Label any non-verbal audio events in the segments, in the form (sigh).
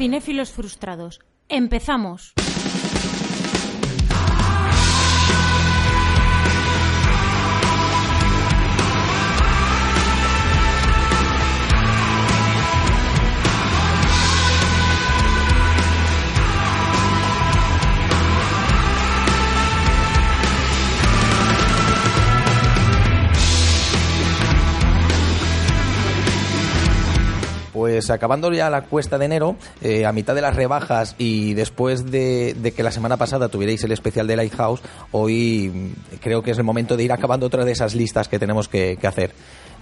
Cinéfilos frustrados. Empezamos. Pues acabando ya la cuesta de enero, eh, a mitad de las rebajas y después de, de que la semana pasada tuvierais el especial de Lighthouse, hoy mm, creo que es el momento de ir acabando otra de esas listas que tenemos que, que hacer.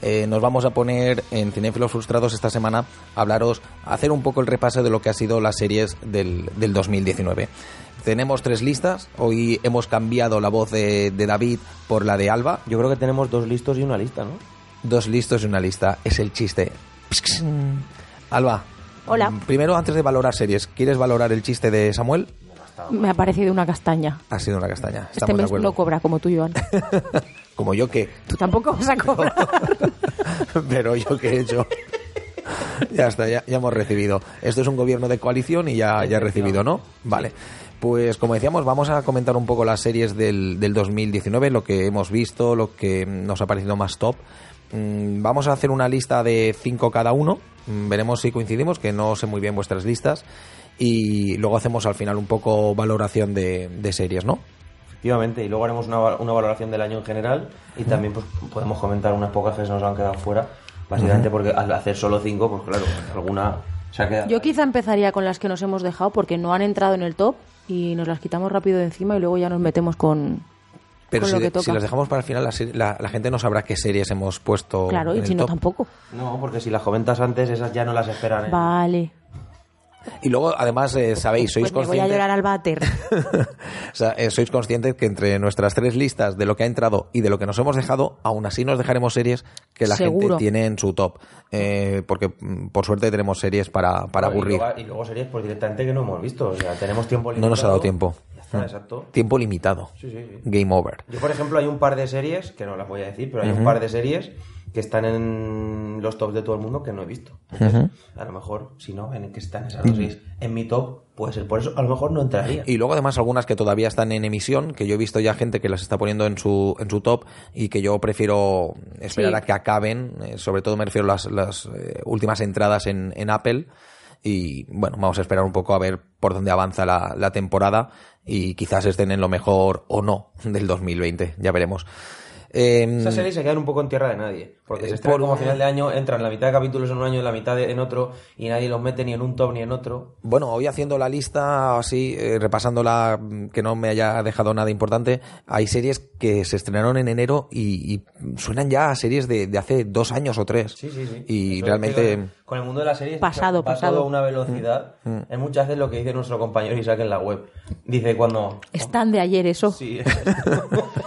Eh, nos vamos a poner en Cinéfilos Frustrados esta semana a hablaros, a hacer un poco el repaso de lo que ha sido las series del, del 2019. Tenemos tres listas, hoy hemos cambiado la voz de, de David por la de Alba, Yo creo que tenemos dos listos y una lista, ¿no? dos listos y una lista, es el chiste. Alba. Hola. Primero, antes de valorar series, ¿quieres valorar el chiste de Samuel? Me ha parecido una castaña. Ha sido una castaña. Este Estamos de mes acuerdo. no cobra como tú, Joan. (laughs) Como yo que. Tú tampoco vas a (laughs) cobrar. (laughs) Pero yo que he hecho. ya está, ya, ya hemos recibido. Esto es un gobierno de coalición y ya, ya he recibido, ¿no? Vale. Pues como decíamos, vamos a comentar un poco las series del, del 2019, lo que hemos visto, lo que nos ha parecido más top. Mm, Vamos a hacer una lista de cinco cada uno. Mm, Veremos si coincidimos, que no sé muy bien vuestras listas. Y luego hacemos al final un poco valoración de, de series, ¿no? Efectivamente, y luego haremos una, una valoración del año en general y también pues podemos comentar unas pocas que se nos han quedado fuera, básicamente porque al hacer solo cinco, pues claro, alguna se ha quedado. Yo quizá empezaría con las que nos hemos dejado porque no han entrado en el top y nos las quitamos rápido de encima y luego ya nos metemos con, Pero con si, lo que si toca. las dejamos para el final, la, la- la gente no sabrá qué series hemos puesto. Claro, en y si no top. tampoco. No, porque si las comentas antes, esas ya no las esperan. ¿eh? Vale. Y luego, además, eh, sabéis, sois Pues me voy a conscientes. llorar al váter. (laughs) o sea, eh, sois conscientes que entre nuestras tres listas de lo que ha entrado y de lo que nos hemos dejado, aún así nos dejaremos series que la Seguro. gente tiene en su top. Eh, porque, mm, por suerte, tenemos series para, para Y aburrir. luego- Y luego, series pues directamente que no hemos visto, o sea, tenemos tiempo limitado. No nos ha dado tiempo. Ya está, exacto. Tiempo limitado. Sí, sí, sí. Game over. Yo, por ejemplo, hay un par de series, que no las voy a decir, pero hay un par de series que están en los tops de todo el mundo que no he visto. Entonces, A lo mejor, si no, en que están esas dos series en mi top, puede ser por eso, a lo mejor no entraría. Y luego además algunas que todavía están en emisión, que yo he visto ya gente que las está poniendo en su, en su top y que yo prefiero esperar a que acaben, eh, sobre todo me refiero a las, las eh, últimas entradas en, en Apple y bueno, vamos a esperar un poco a ver por dónde avanza la, la temporada y quizás estén en lo mejor o no del 2020, ya veremos. Eh, Esas series se quedan un poco en tierra de nadie, porque Eh, se estrenan por- como a final de año, entran la mitad de capítulos en un año y la mitad de- en otro, y nadie los mete ni en un top ni en otro. Bueno, hoy haciendo la lista, así, eh, repasándola, mm, que no me haya dejado nada importante, hay series que se estrenaron en enero y, y suenan ya a series de, de hace dos años o tres. Sí, sí, sí. Y Eso realmente... Con el mundo de las series Pasado, va pasado. a una velocidad. Mm, Es muchas veces lo que dice nuestro compañero Isaac en la web. Dice cuando... Están de ayer eso. Sí, (laughs) (laughs)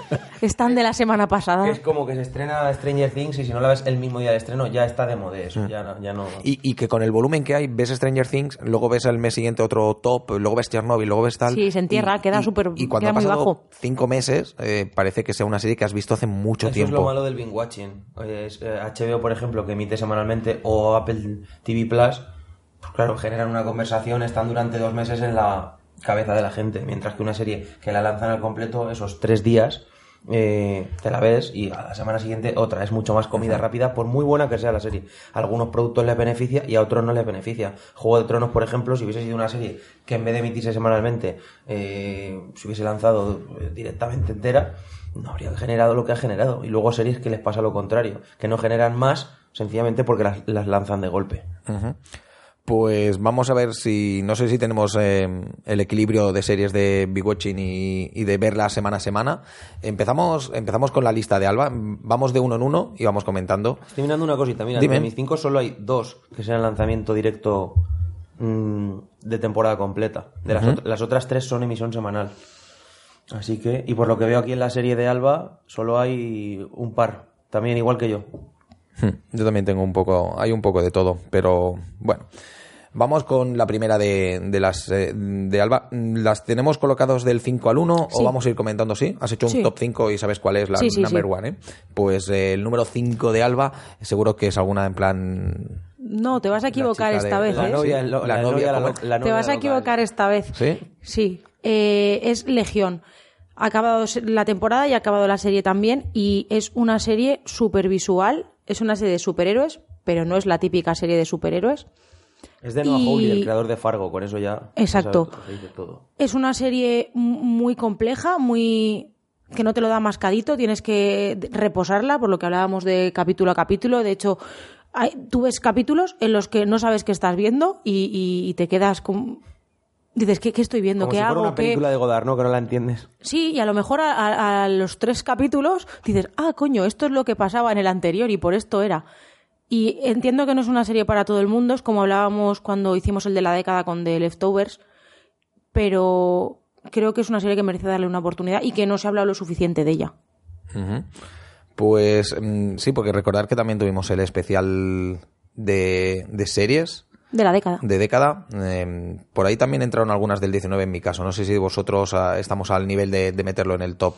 Están de la semana pasada. es como que se estrena Stranger Things y si no la ves el mismo día de estreno ya está de moda eso. Ya no... Ya no... Y, y que con el volumen que hay, ves Stranger Things, luego ves al mes siguiente otro top, luego ves Chernobyl, luego ves tal. Sí, se entierra, y- queda súper- Y cuando queda ha pasado bajo. cinco meses, eh, parece que sea una serie que has visto hace mucho Eso tiempo. es lo malo del binge watching. Eh, es, eh, HBO, por ejemplo, que emite semanalmente, o Apple TV Plus, pues claro, generan una conversación, están durante dos meses en la cabeza de la gente, mientras que una serie que la lanzan al completo esos tres días, eh, te la ves y a la semana siguiente otra. Es mucho más comida rápida, por muy buena que sea la serie. A algunos productos les beneficia y a otros no les beneficia. Juego de Tronos, por ejemplo, si hubiese sido una serie que en vez de emitirse semanalmente eh, se hubiese lanzado eh, directamente entera, no habría generado lo que ha generado. Y luego series que les pasa lo contrario, que no generan más sencillamente porque las, las lanzan de golpe. Pues vamos a ver si, no sé si tenemos eh, el equilibrio de series de Big Watching y, y de verla semana a semana. Empezamos, empezamos con la lista de Alba, vamos de uno en uno y vamos comentando. Estoy mirando una cosita, mira, Dime. de mis cinco solo hay dos que sean lanzamiento directo mm, de temporada completa. De las, ot- las otras tres son emisión semanal. Así que, y por lo que veo aquí en la serie de Alba, solo hay un par. También igual que yo. Hmm, Yo también tengo un poco, hay un poco de todo, pero bueno. Vamos con la primera de, de las eh, de Alba. ¿Las tenemos colocados del 5 al 1 o vamos a ir comentando? Sí, has hecho un Sí. top 5 y sabes cuál es la Sí, sí, number sí. one, ¿eh? Pues eh, el número 5 de Alba, seguro que es alguna en plan. No, te vas a equivocar de- esta vez, la ¿eh? novia, La la novia, Te vas a local. equivocar esta vez. ¿Sí? Sí. Eh, es Legión. Ha acabado la temporada y ha acabado la serie también. Y es una serie súper visual. Es una serie de superhéroes, pero no es la típica serie de superhéroes. Es de Noah Y- Hawley, el creador de Fargo, con eso ya. Exacto. ya todo. Es una serie muy compleja, muy que no te lo da mascadito, tienes que reposarla, por lo que hablábamos de capítulo a capítulo. De hecho, hay- tú ves capítulos en los que no sabes qué estás viendo y, y- y te quedas con... Dices, ¿qué, qué estoy viendo? Como ¿Qué si fuera una ¿Qué- película de Godard, ¿no? Que no la entiendes. Sí, y a lo mejor a, a- a los tres capítulos dices, ah, coño, esto es lo que pasaba en el anterior y por esto era. Y entiendo que no es una serie para todo el mundo, es como hablábamos cuando hicimos el de la década con The Leftovers, pero creo que es una serie que merece darle una oportunidad y que no se ha hablado lo suficiente de ella. Ujú. Pues mm, sí, porque recordar que también tuvimos el especial de, de series De la década. de década. Eh, por ahí también entraron algunas del 19 en mi caso. No sé si vosotros ah, estamos al nivel de, de meterlo en el top.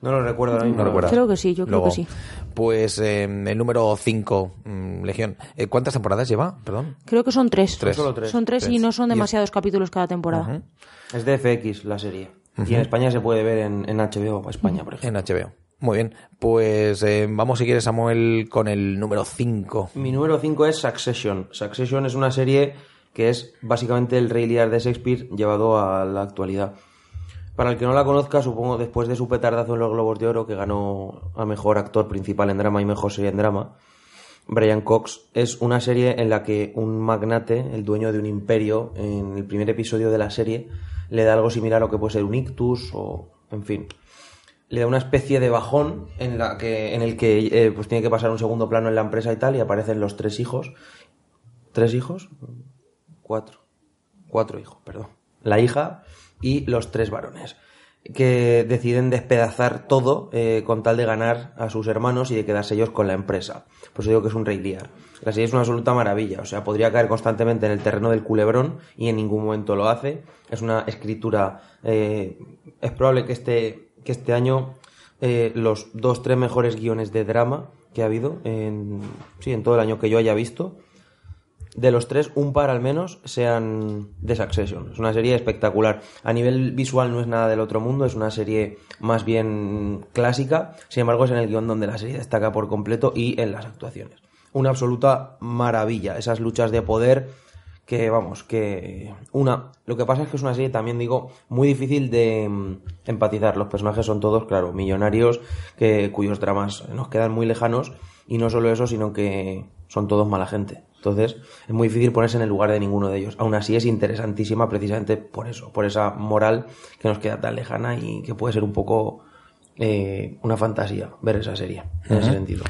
No lo recuerdo ahora mismo. No recuerdas. Creo que sí, yo creo Luego, que sí. Pues eh, el número 5, Legión. Eh, ¿Cuántas temporadas lleva? Perdón. Creo que son tres. Tres. Solo tres. Son tres, y no son demasiados capítulos cada temporada. Es de FX la serie. Y en España se puede ver en, en HBO España, por ejemplo. En HBO. Muy bien. Pues eh, vamos, si quieres, Samuel, con el número 5. Mi número 5 es Succession. Succession es una serie que es básicamente el Rey Lear de Shakespeare llevado a la actualidad. Para el que no la conozca, supongo después de su petardazo en los Globos de Oro, que ganó a mejor actor principal en drama y mejor serie en drama, Brian Cox es una serie en la que un magnate, el dueño de un imperio, en el primer episodio de la serie, le da algo similar a lo que puede ser un ictus o, en fin, le da una especie de bajón en la que en el que eh, pues tiene que pasar un segundo plano en la empresa y tal y aparecen los tres hijos. Tres hijos cuatro. Cuatro hijos perdón. La hija y los tres varones que deciden despedazar todo eh, con tal de ganar a sus hermanos y de quedarse ellos con la empresa. Por eso digo que es un rey Lear. La serie es una absoluta maravilla, o sea, podría caer constantemente en el terreno del culebrón y en ningún momento lo hace. Es una escritura... eh, es probable que este, que este año eh, los dos, tres mejores guiones de drama que ha habido en, sí, en todo el año que yo haya visto de los tres, un par al menos sean de Succession. Es una serie espectacular. A nivel visual no es nada del otro mundo, es una serie más bien clásica. Sin embargo, es en el guion donde la serie destaca por completo y en las actuaciones. Una absoluta maravilla. Esas luchas de poder que, vamos, que una... Lo que pasa es que es una serie, también digo, muy difícil de mm, empatizar. Los personajes son todos, claro, millonarios que, cuyos dramas nos quedan muy lejanos. Y no solo eso, sino que son todos mala gente. Entonces, es muy difícil ponerse en el lugar de ninguno de ellos. Aún así, es interesantísima precisamente por eso, por esa moral que nos queda tan lejana y que puede ser un poco eh, una fantasía ver esa serie, en ese sentido.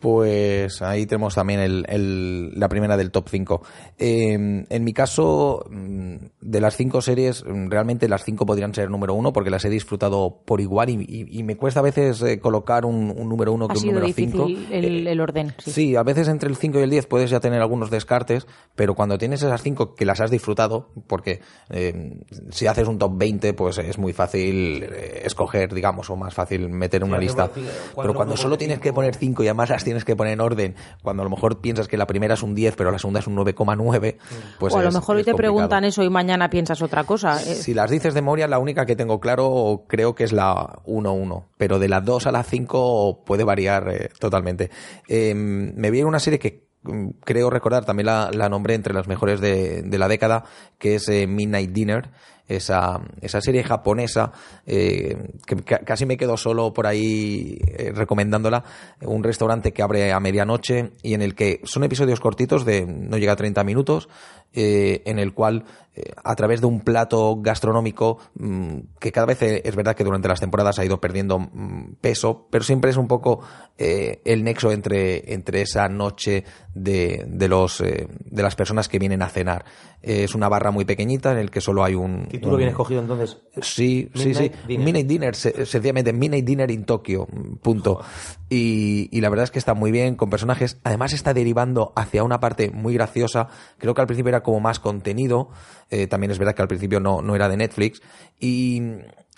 Pues ahí tenemos también el, el- la primera del top 5. en mi caso, mm, de las cinco series, mm, realmente las cinco podrían ser número uno porque las he disfrutado por igual y, y- y me cuesta a veces eh, colocar un, un número uno Ha que un número cinco. el, el orden. Sí. Sí, a veces entre el 5 y el 10 puedes ya tener algunos descartes, pero cuando tienes esas 5 que las has disfrutado, porque eh, si haces un top 20, pues es muy fácil eh, escoger, digamos, o más fácil meter en una lista. cinco, Pero cuando solo tienes cinco. que poner 5 y además las tienes que poner en orden, cuando a lo mejor piensas que la primera es un 10, pero la segunda es un 9,9, pues o a lo es- mejor hoy te complicado. preguntan eso y mañana piensas otra cosa. Eh, Si las dices de memoria, la única que tengo claro creo que es la 1-1, pero de la 2 a la 5 puede variar eh, totalmente. Eh, me vi en una serie que mm, creo recordar, también la, la nombré entre las mejores de, de la década, que es eh, Midnight Dinner. Esa, esa serie japonesa eh, que ca- casi me quedo solo por ahí eh, recomendándola, un restaurante que abre a medianoche y en el que son episodios cortitos de no llega a 30 minutos, eh, en el cual eh, a través de un plato gastronómico mm, que cada vez eh, es verdad que durante las temporadas ha ido perdiendo mm, peso, pero siempre es un poco eh, el nexo entre, entre esa noche de, de los de las personas que vienen a cenar. Es una barra muy pequeñita en el que solo hay un, Título un- bien escogido entonces. Sí, sí, sí. Dinner. Midnight Dinner, se- sencillamente Midnight Dinner in Tokio, punto. Y, y la verdad es que está muy bien, con personajes. Además está derivando hacia una parte muy graciosa. Creo que al principio era como más contenido. Eh, también es verdad que al principio no, no era de Netflix. Y,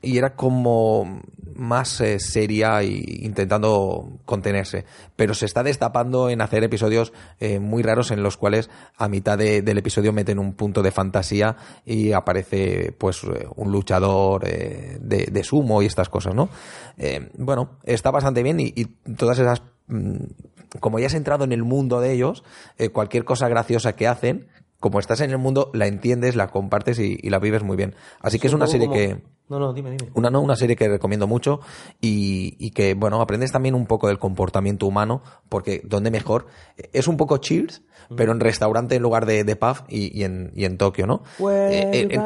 y era como más eh, seria y intentando contenerse. Pero se está destapando en hacer episodios eh, muy raros en los cuales a mitad de- del episodio meten un punto de fantasía y aparece pues eh, un luchador eh, de, de sumo y estas cosas, ¿no? Bueno, está bastante bien y, y todas esas... mm, Como ya has entrado en el mundo de ellos, cualquier cosa graciosa que hacen, como estás en el mundo, la entiendes, la compartes y, y la vives muy bien. Así que es una serie como- que... No, no, dime, dime. Una, no, una serie que recomiendo mucho y, y que, bueno, aprendes también un poco del comportamiento humano, porque donde mejor, es un poco cheers, pero en restaurante en lugar de, de pub y, y en, y en Tokio, ¿no? Eh, eh,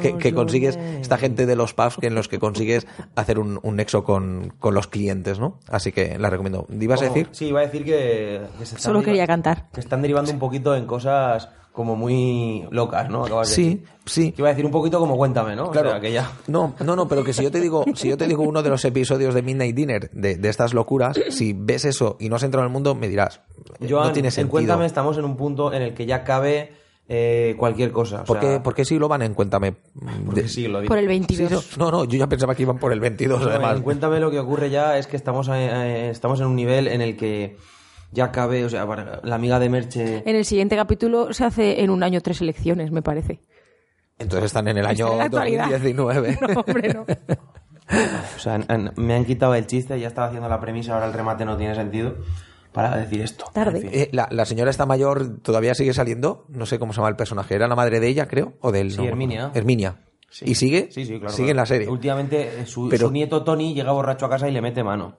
que, que consigues, name. esta gente de los pubs que en los que consigues hacer un, un nexo con, con los clientes, ¿no? Así que la recomiendo. ¿Ibas a decir? Sí, iba a decir que, que se están Solo quería cantar. Que están derivando un poquito en cosas como muy locas, ¿no? Acabas de Sí, decir. sí. Que iba a decir un poquito como cuéntame, ¿no? O Claro. sea, que ya. No, no, no, pero que si yo te digo, (laughs) si yo te digo uno de los episodios de Midnight Dinner de, de estas locuras, si ves eso y no has entrado en el mundo, me dirás, Joan, no tiene en sentido. Cuéntame, estamos en un punto en el que ya cabe eh, cualquier cosa. o ¿Por, sea, qué, por qué sí lo van en Cuéntame? porque De- sí, lo digo. Por el Sí, 22. no, no, yo ya pensaba que iban por el 22, No, además. en Cuéntame lo que ocurre ya es que estamos, eh, eh, estamos en un nivel en el que ya cabe, o sea, la amiga de Merche... En el siguiente capítulo se hace en un año tres elecciones, me parece. Entonces están en el Está año en la actualidad. 2019. (laughs) No, hombre, no. (laughs) O sea, me han quitado el chiste, ya estaba haciendo la premisa, ahora el remate no tiene sentido para decir esto. Tarde. En fin. Eh, la, la señora esta mayor todavía sigue saliendo, no sé cómo se llama el personaje, era la madre de ella, creo, o del... Sí, no, Herminia. Herminia. Sí. ¿Y sigue? Sí, sí, claro. Sigue en la serie. Últimamente eh, su, Pero- su nieto Tony llega borracho a casa y le mete mano.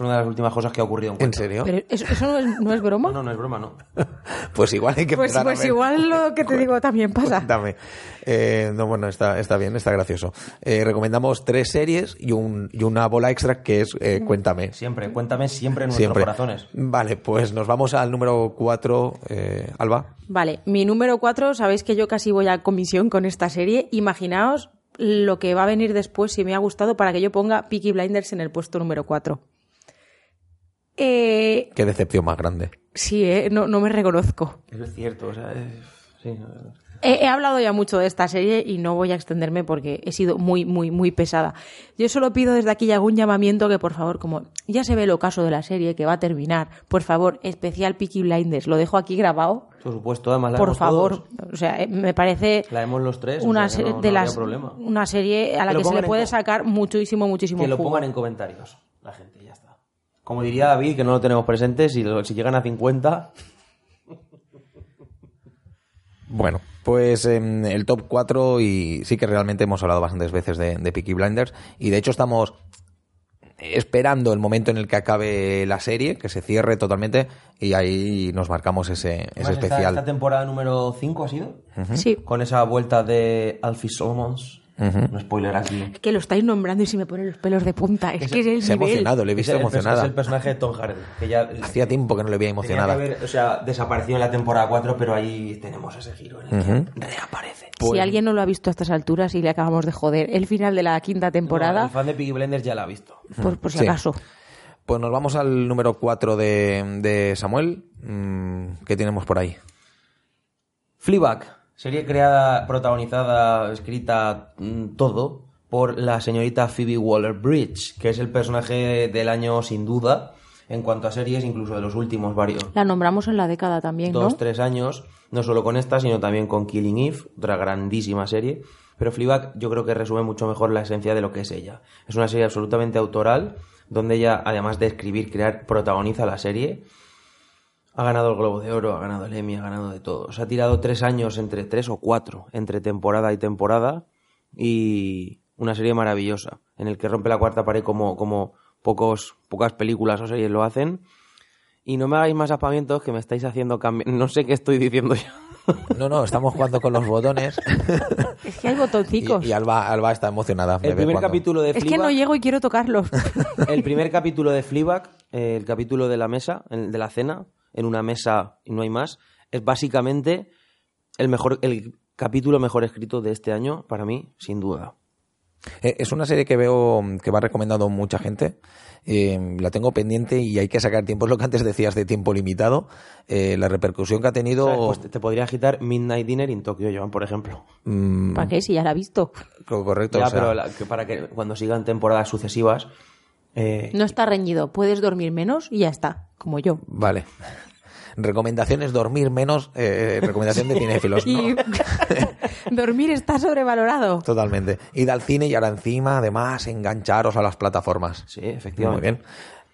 Es una de las últimas cosas que ha ocurrido en ¿En Cuéntame. serio? Pero eso, eso no, es, no es broma. No, no, no es broma, no. (laughs) Pues igual hay que pues a pues ver. igual lo que te (laughs) digo también pasa. Cuéntame. Eh, no, bueno, está, está bien, está gracioso. Eh, recomendamos tres series y, un, y una bola extra que es eh, Cuéntame. Siempre, cuéntame siempre en nuestros Siempre. corazones. Vale, pues nos vamos al número cuatro, eh, Alba. Vale, mi número 4, sabéis que yo casi voy a comisión con esta serie. Imaginaos lo que va a venir después si me ha gustado para que yo ponga Peaky Blinders en el puesto número 4. Eh, Qué decepción más grande. sí, eh, no, no me reconozco. Es cierto, o sea, es- sí, no, He, he hablado ya mucho de esta serie y no voy a extenderme porque he sido muy, muy, muy pesada. Yo solo pido desde aquí algún llamamiento que, por favor, como ya se ve el ocaso de la serie que va a terminar, por favor, especial Peaky Blinders, lo dejo aquí grabado. por supuesto, además la Por favor. todos. O sea, eh, me parece La vemos los tres, o una, sea, serie no- de las, problema. una serie a la Que se le puede sacar muchísimo, muchísimo Que lo jugo. pongan en comentarios, la gente. Como diría David, que no lo tenemos presente, si, si llegan a 50, Bueno, pues em, el top 4 y sí que realmente hemos hablado bastantes veces de, de Peaky Blinders y de hecho estamos esperando el momento en el que acabe la serie, que se cierre totalmente y ahí nos marcamos ese, ese Además, esta- especial. Esta, temporada número 5 ha sido, Sí, con esa vuelta de Alfie Solomons. Un spoiler aquí. que lo estáis nombrando y se me ponen los pelos de punta. Es que es el Se ha nivel. emocionado, le he Es visto el, emocionada. es el personaje de Tom Hardy, que ya Hacía tiempo que no le que emocionada. haber, o sea, desapareció en la temporada 4, pero ahí tenemos ese giro en el que reaparece. Si alguien no lo ha visto a estas alturas y le acabamos de joder el final de la quinta No, temporada, el fan de Piggy Blenders ya la ha visto. por, por si Sí. acaso. Pues nos vamos al número 4 de, de Samuel. Mm, ¿Qué tenemos por ahí? Fleabag, serie creada, protagonizada, escrita, mm, todo por la señorita Phoebe Waller-Bridge, que es el personaje del año sin duda en cuanto a series, incluso de los últimos varios. La nombramos en la década también, dos, ¿no? tres años, no solo con esta, sino también con Killing Eve, otra grandísima serie. Pero Fleabag yo creo que resume mucho mejor la esencia de lo que es ella. Es una serie absolutamente autoral, donde ella, además de escribir, crear, protagoniza la serie. Ha ganado el Globo de Oro, ha ganado el Emmy, ha ganado de todo. Se ha tirado tres años entre tres o cuatro entre temporada y temporada y una serie maravillosa, en el que rompe la cuarta pared como, como pocos, pocas películas o series lo hacen. Y no me hagáis más apamientos que me estáis haciendo cambiar. No sé qué estoy diciendo yo. No, no, estamos jugando con los botones. (laughs) Es que hay botoncicos. Y, y Alba, Alba está emocionada. El primer cuando- capítulo de es que Fleabag, no llego y quiero tocarlos. (laughs) el primer capítulo de Fleabag, eh, el capítulo de la mesa, el de la cena, en una mesa y no hay más, es básicamente el mejor, el capítulo mejor escrito de este año para mí, sin duda. Eh, Es una serie que veo que va recomendando mucha gente. Eh, la tengo pendiente y hay que sacar tiempo. Es lo que antes decías de tiempo limitado. Eh, la repercusión que ha tenido. ¿Sabes? Pues te, podría agitar Midnight Dinner in Tokyo, Joan, por ejemplo. mm, ¿Para qué? Si ya la he visto. co- correcto. ya, o sea, pero la- que para que cuando sigan temporadas sucesivas. Eh, No está reñido. Puedes dormir menos y ya está. Como yo. Vale. (laughs) Recomendaciones dormir menos. eh, recomendación de (laughs) cinéfilos. ¿no? Y (laughs) dormir está sobrevalorado. Totalmente. Id al cine y ahora encima, además, engancharos a las plataformas. Sí, Muy efectivamente. bien.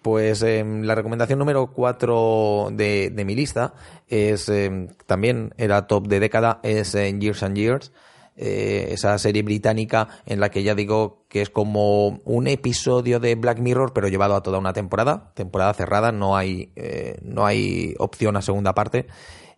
Pues eh, la recomendación número 4 de, de mi lista es eh, también era top de década, es eh, Years and Years. Eh, esa serie británica en la que ya digo que es como un episodio de Black Mirror, pero llevado a toda una temporada, temporada cerrada, no hay, eh, no hay opción a segunda parte,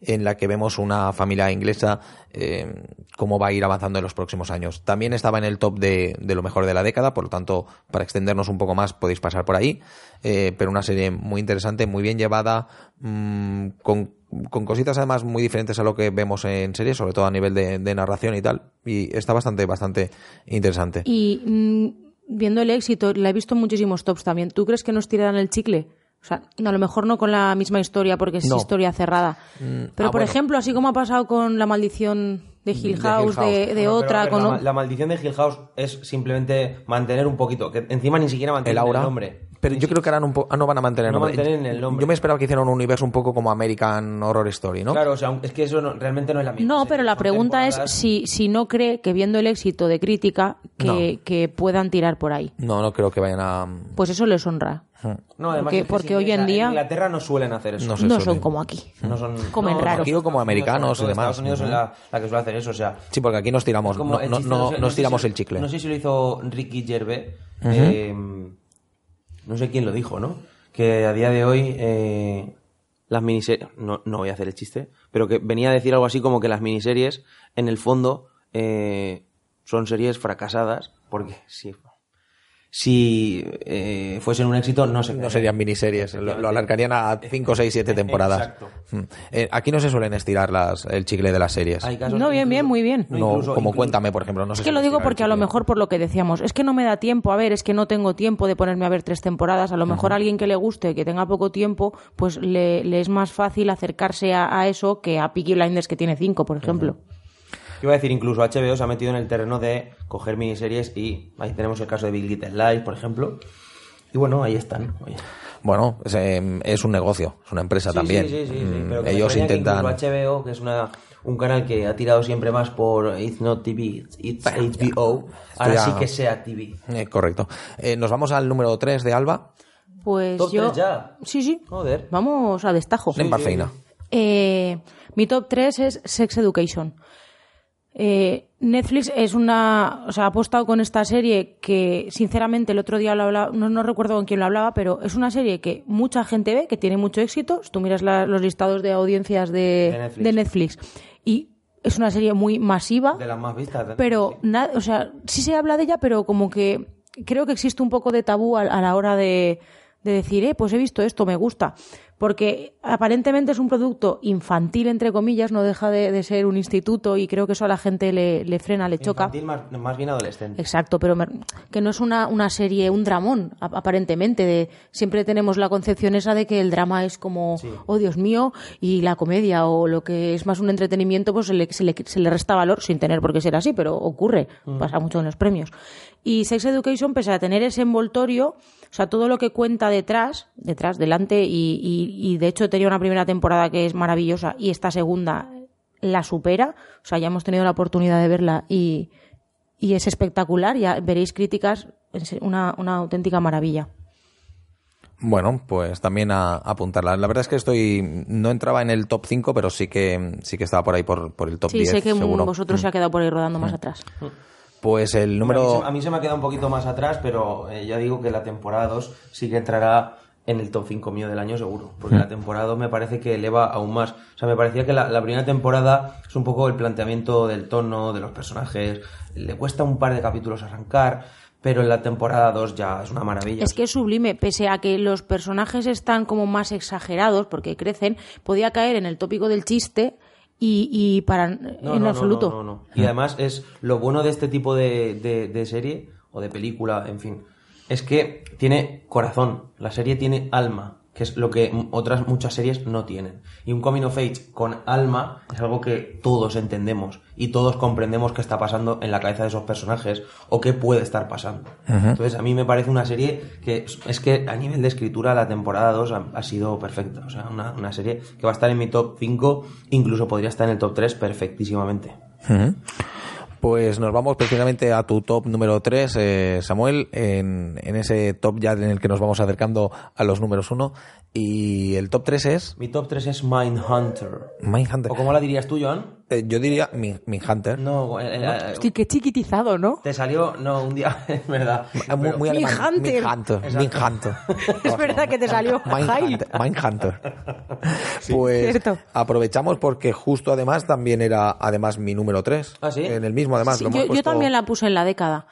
en la que vemos una familia inglesa eh, cómo va a ir avanzando en los próximos años. También estaba en el top de, de lo mejor de la década, por lo tanto, para extendernos un poco más podéis pasar por ahí, eh, pero una serie muy interesante, muy bien llevada, mm, con, con cositas además muy diferentes a lo que vemos en series, sobre todo a nivel de, narración y tal, y está bastante, bastante interesante. Y mm, viendo el éxito, la he visto en muchísimos tops también. ¿Tú crees que nos tirarán el chicle? O sea, a lo mejor no con la misma historia porque es No. historia cerrada. Pero, ah, por bueno. ejemplo, así como ha pasado con La Maldición de Hill House, de, House. de pero, otra, ver, con... la, la maldición de Hill House es simplemente mantener un poquito, que encima ni siquiera el mantener aura. el nombre. Pero yo creo que harán un poco. Ah, no van a mantener el No nombre. mantienen el nombre. Yo me esperaba que hicieran un universo un poco como American Horror Story, ¿no? Claro, o sea, es que eso no- realmente no es la misma. No, pero la pregunta es si, si no cree que viendo el éxito de crítica que, que puedan tirar por ahí. No, no creo que vayan a. Pues eso les honra. No, además porque- es que porque sí, hoy en día- Inglaterra no suelen hacer eso. No No son como aquí. No son, Comen no, raro. Aquí o como americanos y demás. Estados Unidos es la, la que suele hacer eso, o sea. Sí, porque aquí nos tiramos. como No, el no, chiste, no- nos tiramos si- el chicle. No sé si lo hizo Ricky Gervais. eh, no sé quién lo dijo, ¿no? Que a día de hoy eh, las miniseries. No, no voy a hacer el chiste, pero que venía a decir algo así como que las miniseries, en el fondo, eh, son series fracasadas, porque (laughs) si, si eh, fuesen un éxito, no se No serían miniseries, lo, lo alargarían a 5, 6, 7 temporadas. Exacto. Mm. Eh, aquí no se suelen estirar las, el chicle de las series. Hay casos No, bien, incluso- bien, muy bien. No, incluso- como incluso- Cuéntame, por ejemplo. No Es que lo digo porque a lo mejor por lo que decíamos, es que no me da tiempo, a ver, es que no tengo tiempo de ponerme a ver tres temporadas, a lo mejor a alguien que le guste, que tenga poco tiempo, pues le, le es más fácil acercarse a, a eso que a Peaky Blinders que tiene cinco, por ejemplo. Iba a decir, incluso HBO se ha metido en el terreno de coger miniseries y ahí tenemos el caso de Big Little Lies, por ejemplo. Y bueno, ahí están. Oye. Bueno, es, eh, es un negocio, es una empresa Sí, también. Sí, sí, sí, sí, Mm, pero que Ellos que intentan. incluso HBO, que es una, un canal que ha tirado siempre más por It's Not TV, It's HBO, ahora ya- sí que sea TV. Eh, correcto. Eh, nos vamos al número 3 de Alba. Pues Top yo... tres ya. Sí, sí. Joder. Vamos a destajo. Nen Barfeina. Eh, mi top 3 es Sex Education. Eh, Netflix es una, o sea, ha apostado con esta serie que, sinceramente, el otro día lo hablaba, no, no recuerdo con quién lo hablaba, pero es una serie que mucha gente ve, que tiene mucho éxito. Si tú miras la- los listados de audiencias de, De Netflix. de Netflix y es una serie muy masiva De las más vistas. ¿eh? pero nada, o sea, sí se habla de ella, pero como que creo que existe un poco de tabú a, a la hora de, de decir, eh, pues he visto esto, me gusta. Porque aparentemente es un producto infantil, entre comillas, no deja de, de ser un instituto y creo que eso a la gente le, le frena, le choca. Infantil más, más bien adolescente. Exacto, pero me- que no es una, una serie, un dramón, aparentemente. De, siempre tenemos la concepción esa de que el drama es como, oh Dios mío, y la comedia o lo que es más un entretenimiento, pues se le, se le, se le resta valor sin tener por qué ser así, pero ocurre, pasa mucho en los premios. Y Sex Education, pese a tener ese envoltorio, o sea, todo lo que cuenta detrás, detrás, delante, y, y, y de hecho tenía una primera temporada que es maravillosa y esta segunda la supera, o sea, ya hemos tenido la oportunidad de verla y, y es espectacular, ya veréis críticas, es una, una auténtica maravilla. Bueno, pues también a, a apuntarla. La verdad es que estoy. No entraba en el top 5, pero sí que sí que estaba por ahí por, por el top Sí, 10. sé que seguro. vosotros se ha quedado por ahí rodando más atrás. Pues el A mí, número... se, a mí se me ha quedado un poquito más atrás, pero eh, ya digo que la temporada 2 sí que entrará en el top 5 mío del año seguro. Porque Mm. la temporada 2 me parece que eleva aún más. O sea, me parecía que la, la primera temporada es un poco el planteamiento del tono, de los personajes. Le cuesta un par de capítulos arrancar, pero en la temporada 2 ya es una maravilla. Es que es sublime, pese a que los personajes están como más exagerados porque crecen, podía caer en el tópico del chiste y, y para No, en no, absoluto. no, no, no. Y además es lo bueno de este tipo de, de- de serie o de película, en fin, es que tiene corazón. La serie tiene alma, que es lo que otras muchas series no tienen. Y un coming of age con alma es algo que todos entendemos y todos comprendemos qué está pasando en la cabeza de esos personajes o qué puede estar pasando. Entonces a mí me parece una serie que es- que a nivel de escritura la temporada 2 ha, ha sido perfecta. O sea, una, una serie que va a estar en mi top 5, incluso podría estar en el top 3 perfectísimamente. Ujú. Pues nos vamos precisamente a tu top número 3, Samuel, en, en ese top ya en el que nos vamos acercando a los números 1. Y el top 3 es Mi top 3 es Mindhunter. Mindhunter. ¿O cómo la dirías tú, Joan? Eh, yo diría Min- Mindhunter. No, eh, eh, Hostia, qué chiquitizado, ¿no? te salió, no, un día, (laughs) es verdad. Muy, muy alemán. Mindhunter. Mindhunter. Mindhunter. (laughs) Es verdad que te salió Mindhunter. Mindhunter. (laughs) Pues Cierto. aprovechamos porque justo además también era además mi número 3. ¿Ah, sí? En el mismo además. Sí, lo yo, también la puse en la década.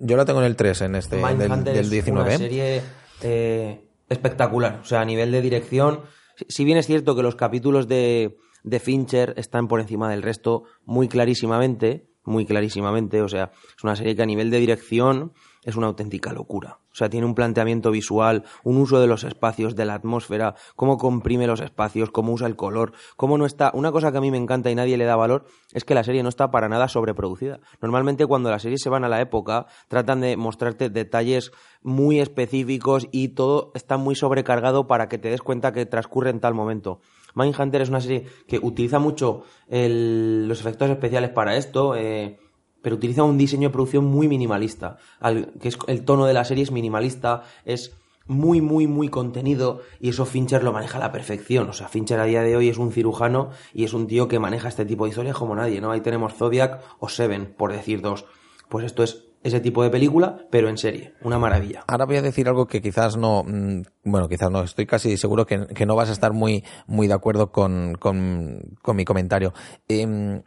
Yo la tengo en el 3 en este, Mindhunter del es 19. una serie eh, espectacular. O sea, a nivel de dirección, si- bien es cierto que los capítulos de, de Fincher están por encima del resto muy clarísimamente, muy clarísimamente, o sea, es una serie que a nivel de dirección es una auténtica locura. O sea, tiene un planteamiento visual, un uso de los espacios, de la atmósfera, cómo comprime los espacios, cómo usa el color, cómo no está... Una cosa que a mí me encanta y nadie le da valor es que la serie no está para nada sobreproducida. Normalmente cuando las series se van a la época tratan de mostrarte detalles muy específicos y todo está muy sobrecargado para que te des cuenta que transcurre en tal momento. Mindhunter es una serie que utiliza mucho el- los efectos especiales para esto, eh, pero utiliza un diseño de producción muy minimalista. Al- que es, el tono de la serie es minimalista, es muy, muy, muy contenido y eso Fincher lo maneja a la perfección. O sea, Fincher a día de hoy es un cirujano y es un tío que maneja este tipo de historias como nadie, ¿no? Ahí tenemos Zodiac o Seven, por decir dos. Pues esto es ese tipo de película, pero en serie. Una maravilla. Ahora voy a decir algo que quizás no, mm, bueno, quizás no, estoy casi seguro que, que no vas a estar muy, muy de acuerdo con, con, con mi comentario. Em,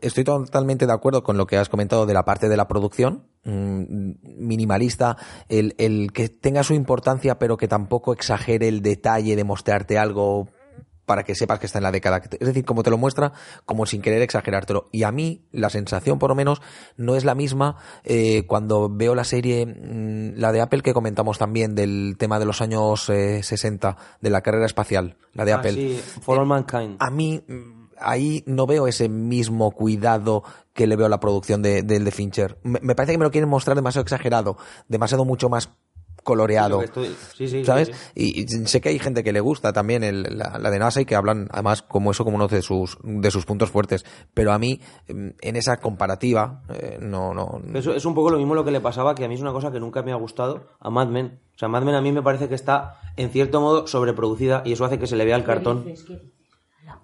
estoy totalmente de acuerdo con lo que has comentado de la parte de la producción, mm, minimalista, el, el que tenga su importancia pero que tampoco exagere el detalle de mostrarte algo para que sepas que está en la década. Es decir, como te lo muestra, como sin querer exagerártelo. Y a mí, la sensación, por lo menos, no es la misma eh, cuando veo la serie, mm, la de Apple que comentamos también, del tema de los años eh, 60, de la carrera espacial, la de Ah, Apple. sí, For All Mankind. A mí, mm, ahí no veo ese mismo cuidado que le veo a la producción de- del de, Fincher. Me, me parece que me lo quieren mostrar demasiado exagerado, demasiado mucho más coloreado. Estoy- sí, sí, ¿Sabes? sí, sí. Y, y sé que hay gente que le gusta también el- la, la de NASA y que hablan además como eso como uno de sus de sus puntos fuertes. Pero a mí, mm, en esa comparativa, eh, no, no. Eso es un poco lo mismo lo que le pasaba, que a mí es una cosa que nunca me ha gustado a Mad Men. O sea, Mad Men a mí me parece que está, en cierto modo, sobreproducida y eso hace que se le vea el cartón.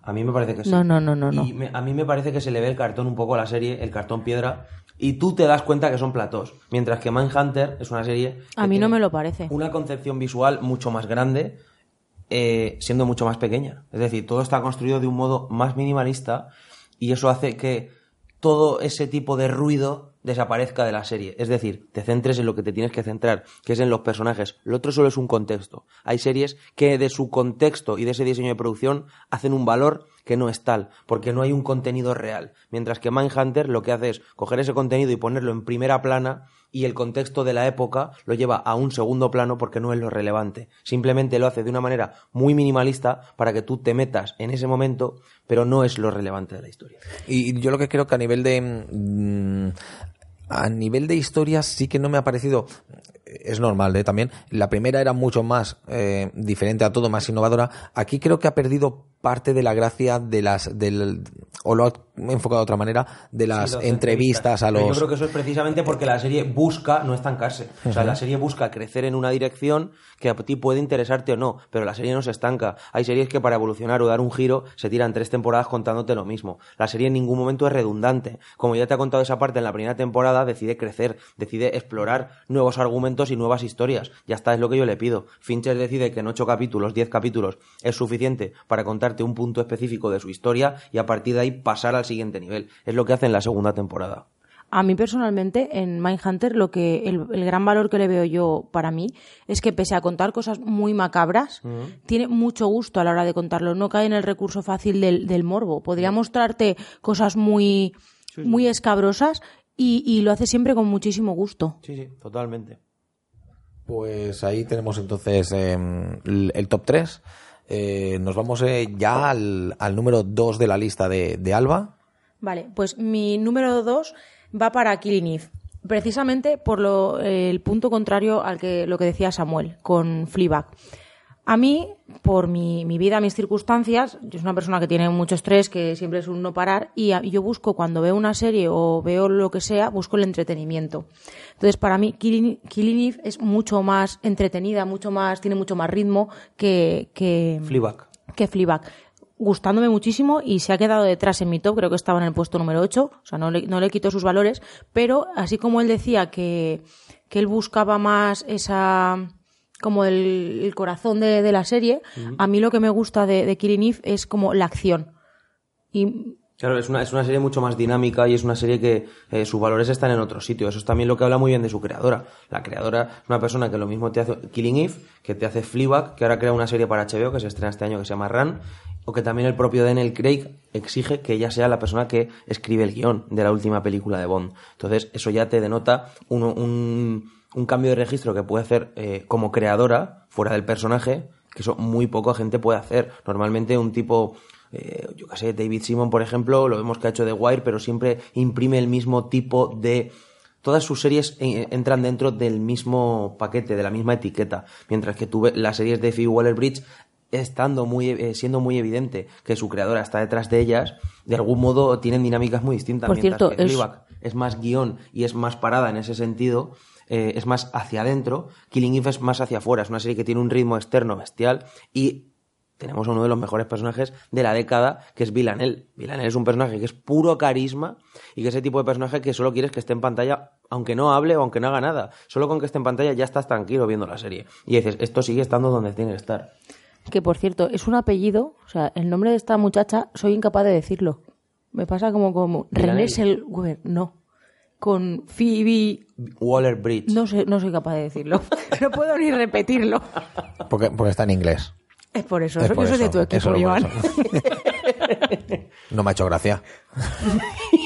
A mí me parece que sí. No, no, no, no, no. Y me- a mí me parece que se le ve el cartón un poco a la serie, el cartón piedra, y tú te das cuenta que son platós. Mientras que Mindhunter es una serie... A mí no me lo parece. Una concepción visual mucho más grande, eh, siendo mucho más pequeña. Es decir, todo está construido de un modo más minimalista y eso hace que todo ese tipo de ruido desaparezca de la serie. Es decir, te centres en lo que te tienes que centrar, que es en los personajes. Lo otro solo es un contexto. Hay series que de su contexto y de ese diseño de producción hacen un valor que no es tal, porque no hay un contenido real. Mientras que Mindhunter lo que hace es coger ese contenido y ponerlo en primera plana y el contexto de la época lo lleva a un segundo plano porque no es lo relevante. Simplemente lo hace de una manera muy minimalista para que tú te metas en ese momento, pero no es lo relevante de la historia. Y yo lo que creo que a nivel de. mm, a nivel de historias sí que no me ha parecido. Es normal, ¿eh? También. La primera era mucho más eh, diferente a todo, más innovadora. Aquí creo que ha perdido parte de la gracia de las del o lo ha enfocado de otra manera de las Sí, los entrevistas a Pero los Yo creo que eso es precisamente porque la serie busca no estancarse. O sea, la serie busca crecer en una dirección que a ti puede interesarte o no, pero la serie no se estanca. Hay series que para evolucionar o dar un giro se tiran tres temporadas contándote lo mismo. La serie en ningún momento es redundante. Como ya te ha contado esa parte en la primera temporada, decide crecer, decide explorar nuevos argumentos y nuevas historias. Ya está, es lo que yo le pido. Fincher decide que en ocho capítulos, diez capítulos, es suficiente para un punto específico de su historia y a partir de ahí pasar al siguiente nivel. Es lo que hace en la segunda temporada. A mí personalmente, en Mindhunter, lo que el, el gran valor que le veo yo para mí es que pese a contar cosas muy macabras, tiene mucho gusto a la hora de contarlo. No cae en el recurso fácil del, del morbo. Podría mostrarte cosas muy, muy escabrosas y, y lo hace siempre con muchísimo gusto. Sí, sí, totalmente. Pues ahí tenemos entonces eh, el, el top 3. Nos vamos eh, ya al, número 2 de la lista de, Alba. Vale, pues mi número dos va para Killing. Precisamente por lo, eh, el punto contrario al que lo que decía Samuel con Fleabag. A mí, por mi, mi vida, mis circunstancias, yo soy una persona que tiene mucho estrés, que siempre es un no parar, y yo busco cuando veo una serie o veo lo que sea, busco el entretenimiento. Entonces, para mí, Killing, Killing Eve es mucho más entretenida, mucho más, tiene mucho más ritmo que, que, Fleabag. que Fleabag. Gustándome muchísimo y se ha quedado detrás en mi top, creo que estaba en el puesto número 8, o sea, no le, no le quito sus valores, pero así como él decía que, que él buscaba más esa como el, el corazón de, de la serie, a mí lo que me gusta de, de Killing Eve es como la acción. Y Claro, es una, es una serie mucho más dinámica y es una serie que eh, sus valores están en otro sitio. Eso es también lo que habla muy bien de su creadora. La creadora es una persona que lo mismo te hace Killing Eve, que te hace Fleabag, que ahora crea una serie para HBO que se estrena este año que se llama Run, o que también el propio Daniel Craig exige que ella sea la persona que escribe el guion de la última película de Bond. Entonces, eso ya te denota un, un, un cambio de registro que puede hacer eh, como creadora, fuera del personaje, que eso muy poca gente puede hacer. Normalmente un tipo eh, yo qué sé, David Simon, por ejemplo, lo vemos que ha hecho The Wire, pero siempre imprime el mismo tipo de... Todas sus series eh, entran dentro del mismo paquete, de la misma etiqueta, mientras que tuve las series de Phoebe Waller-Bridge estando muy, eh, siendo muy evidente que su creadora está detrás de ellas, de algún modo tienen dinámicas muy distintas. Por mientras cierto, que es- es más guion y es más parada en ese sentido, eh, es más hacia adentro, Killing Eve es más hacia afuera, es una serie que tiene un ritmo externo bestial y tenemos a uno de los mejores personajes de la década, que es Villanelle. Villanelle es un personaje que es puro carisma y que es ese tipo de personaje que solo quieres que esté en pantalla, aunque no hable o aunque no haga nada. Solo con que esté en pantalla ya estás tranquilo viendo la serie. Y dices, esto sigue estando donde tiene que estar. que por cierto, es un apellido, o sea, el nombre de esta muchacha soy incapaz de decirlo. Me pasa como como René no. Con Phoebe, Waller Bridge. no sé, no soy capaz de decirlo. (laughs) no puedo ni repetirlo. Porque, porque está en inglés. Es por eso, Es yo por soy de eso, tu equipo, eso por eso. No me ha hecho gracia. (laughs)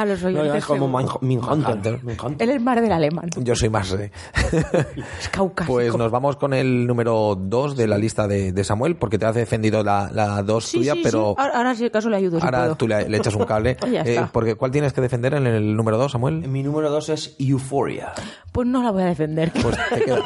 A los No, oyentes. es como seguro. Min- Minhunter. Hunter. Minhunter. Él es más del alemán. Yo soy más. eh. Es caucásico. Pues nos vamos con el número 2 de la lista de, de Samuel, porque te has defendido la 2 Sí, tuya, sí, pero sí. Ahora, ahora sí, acaso le ayudo. si ahora puedo. tú le, le echas un cable. (laughs) Eh, porque ¿Cuál tienes que defender en el número 2, Samuel? Mi número dos es Euphoria. Pues no la voy a defender. Pues te queda-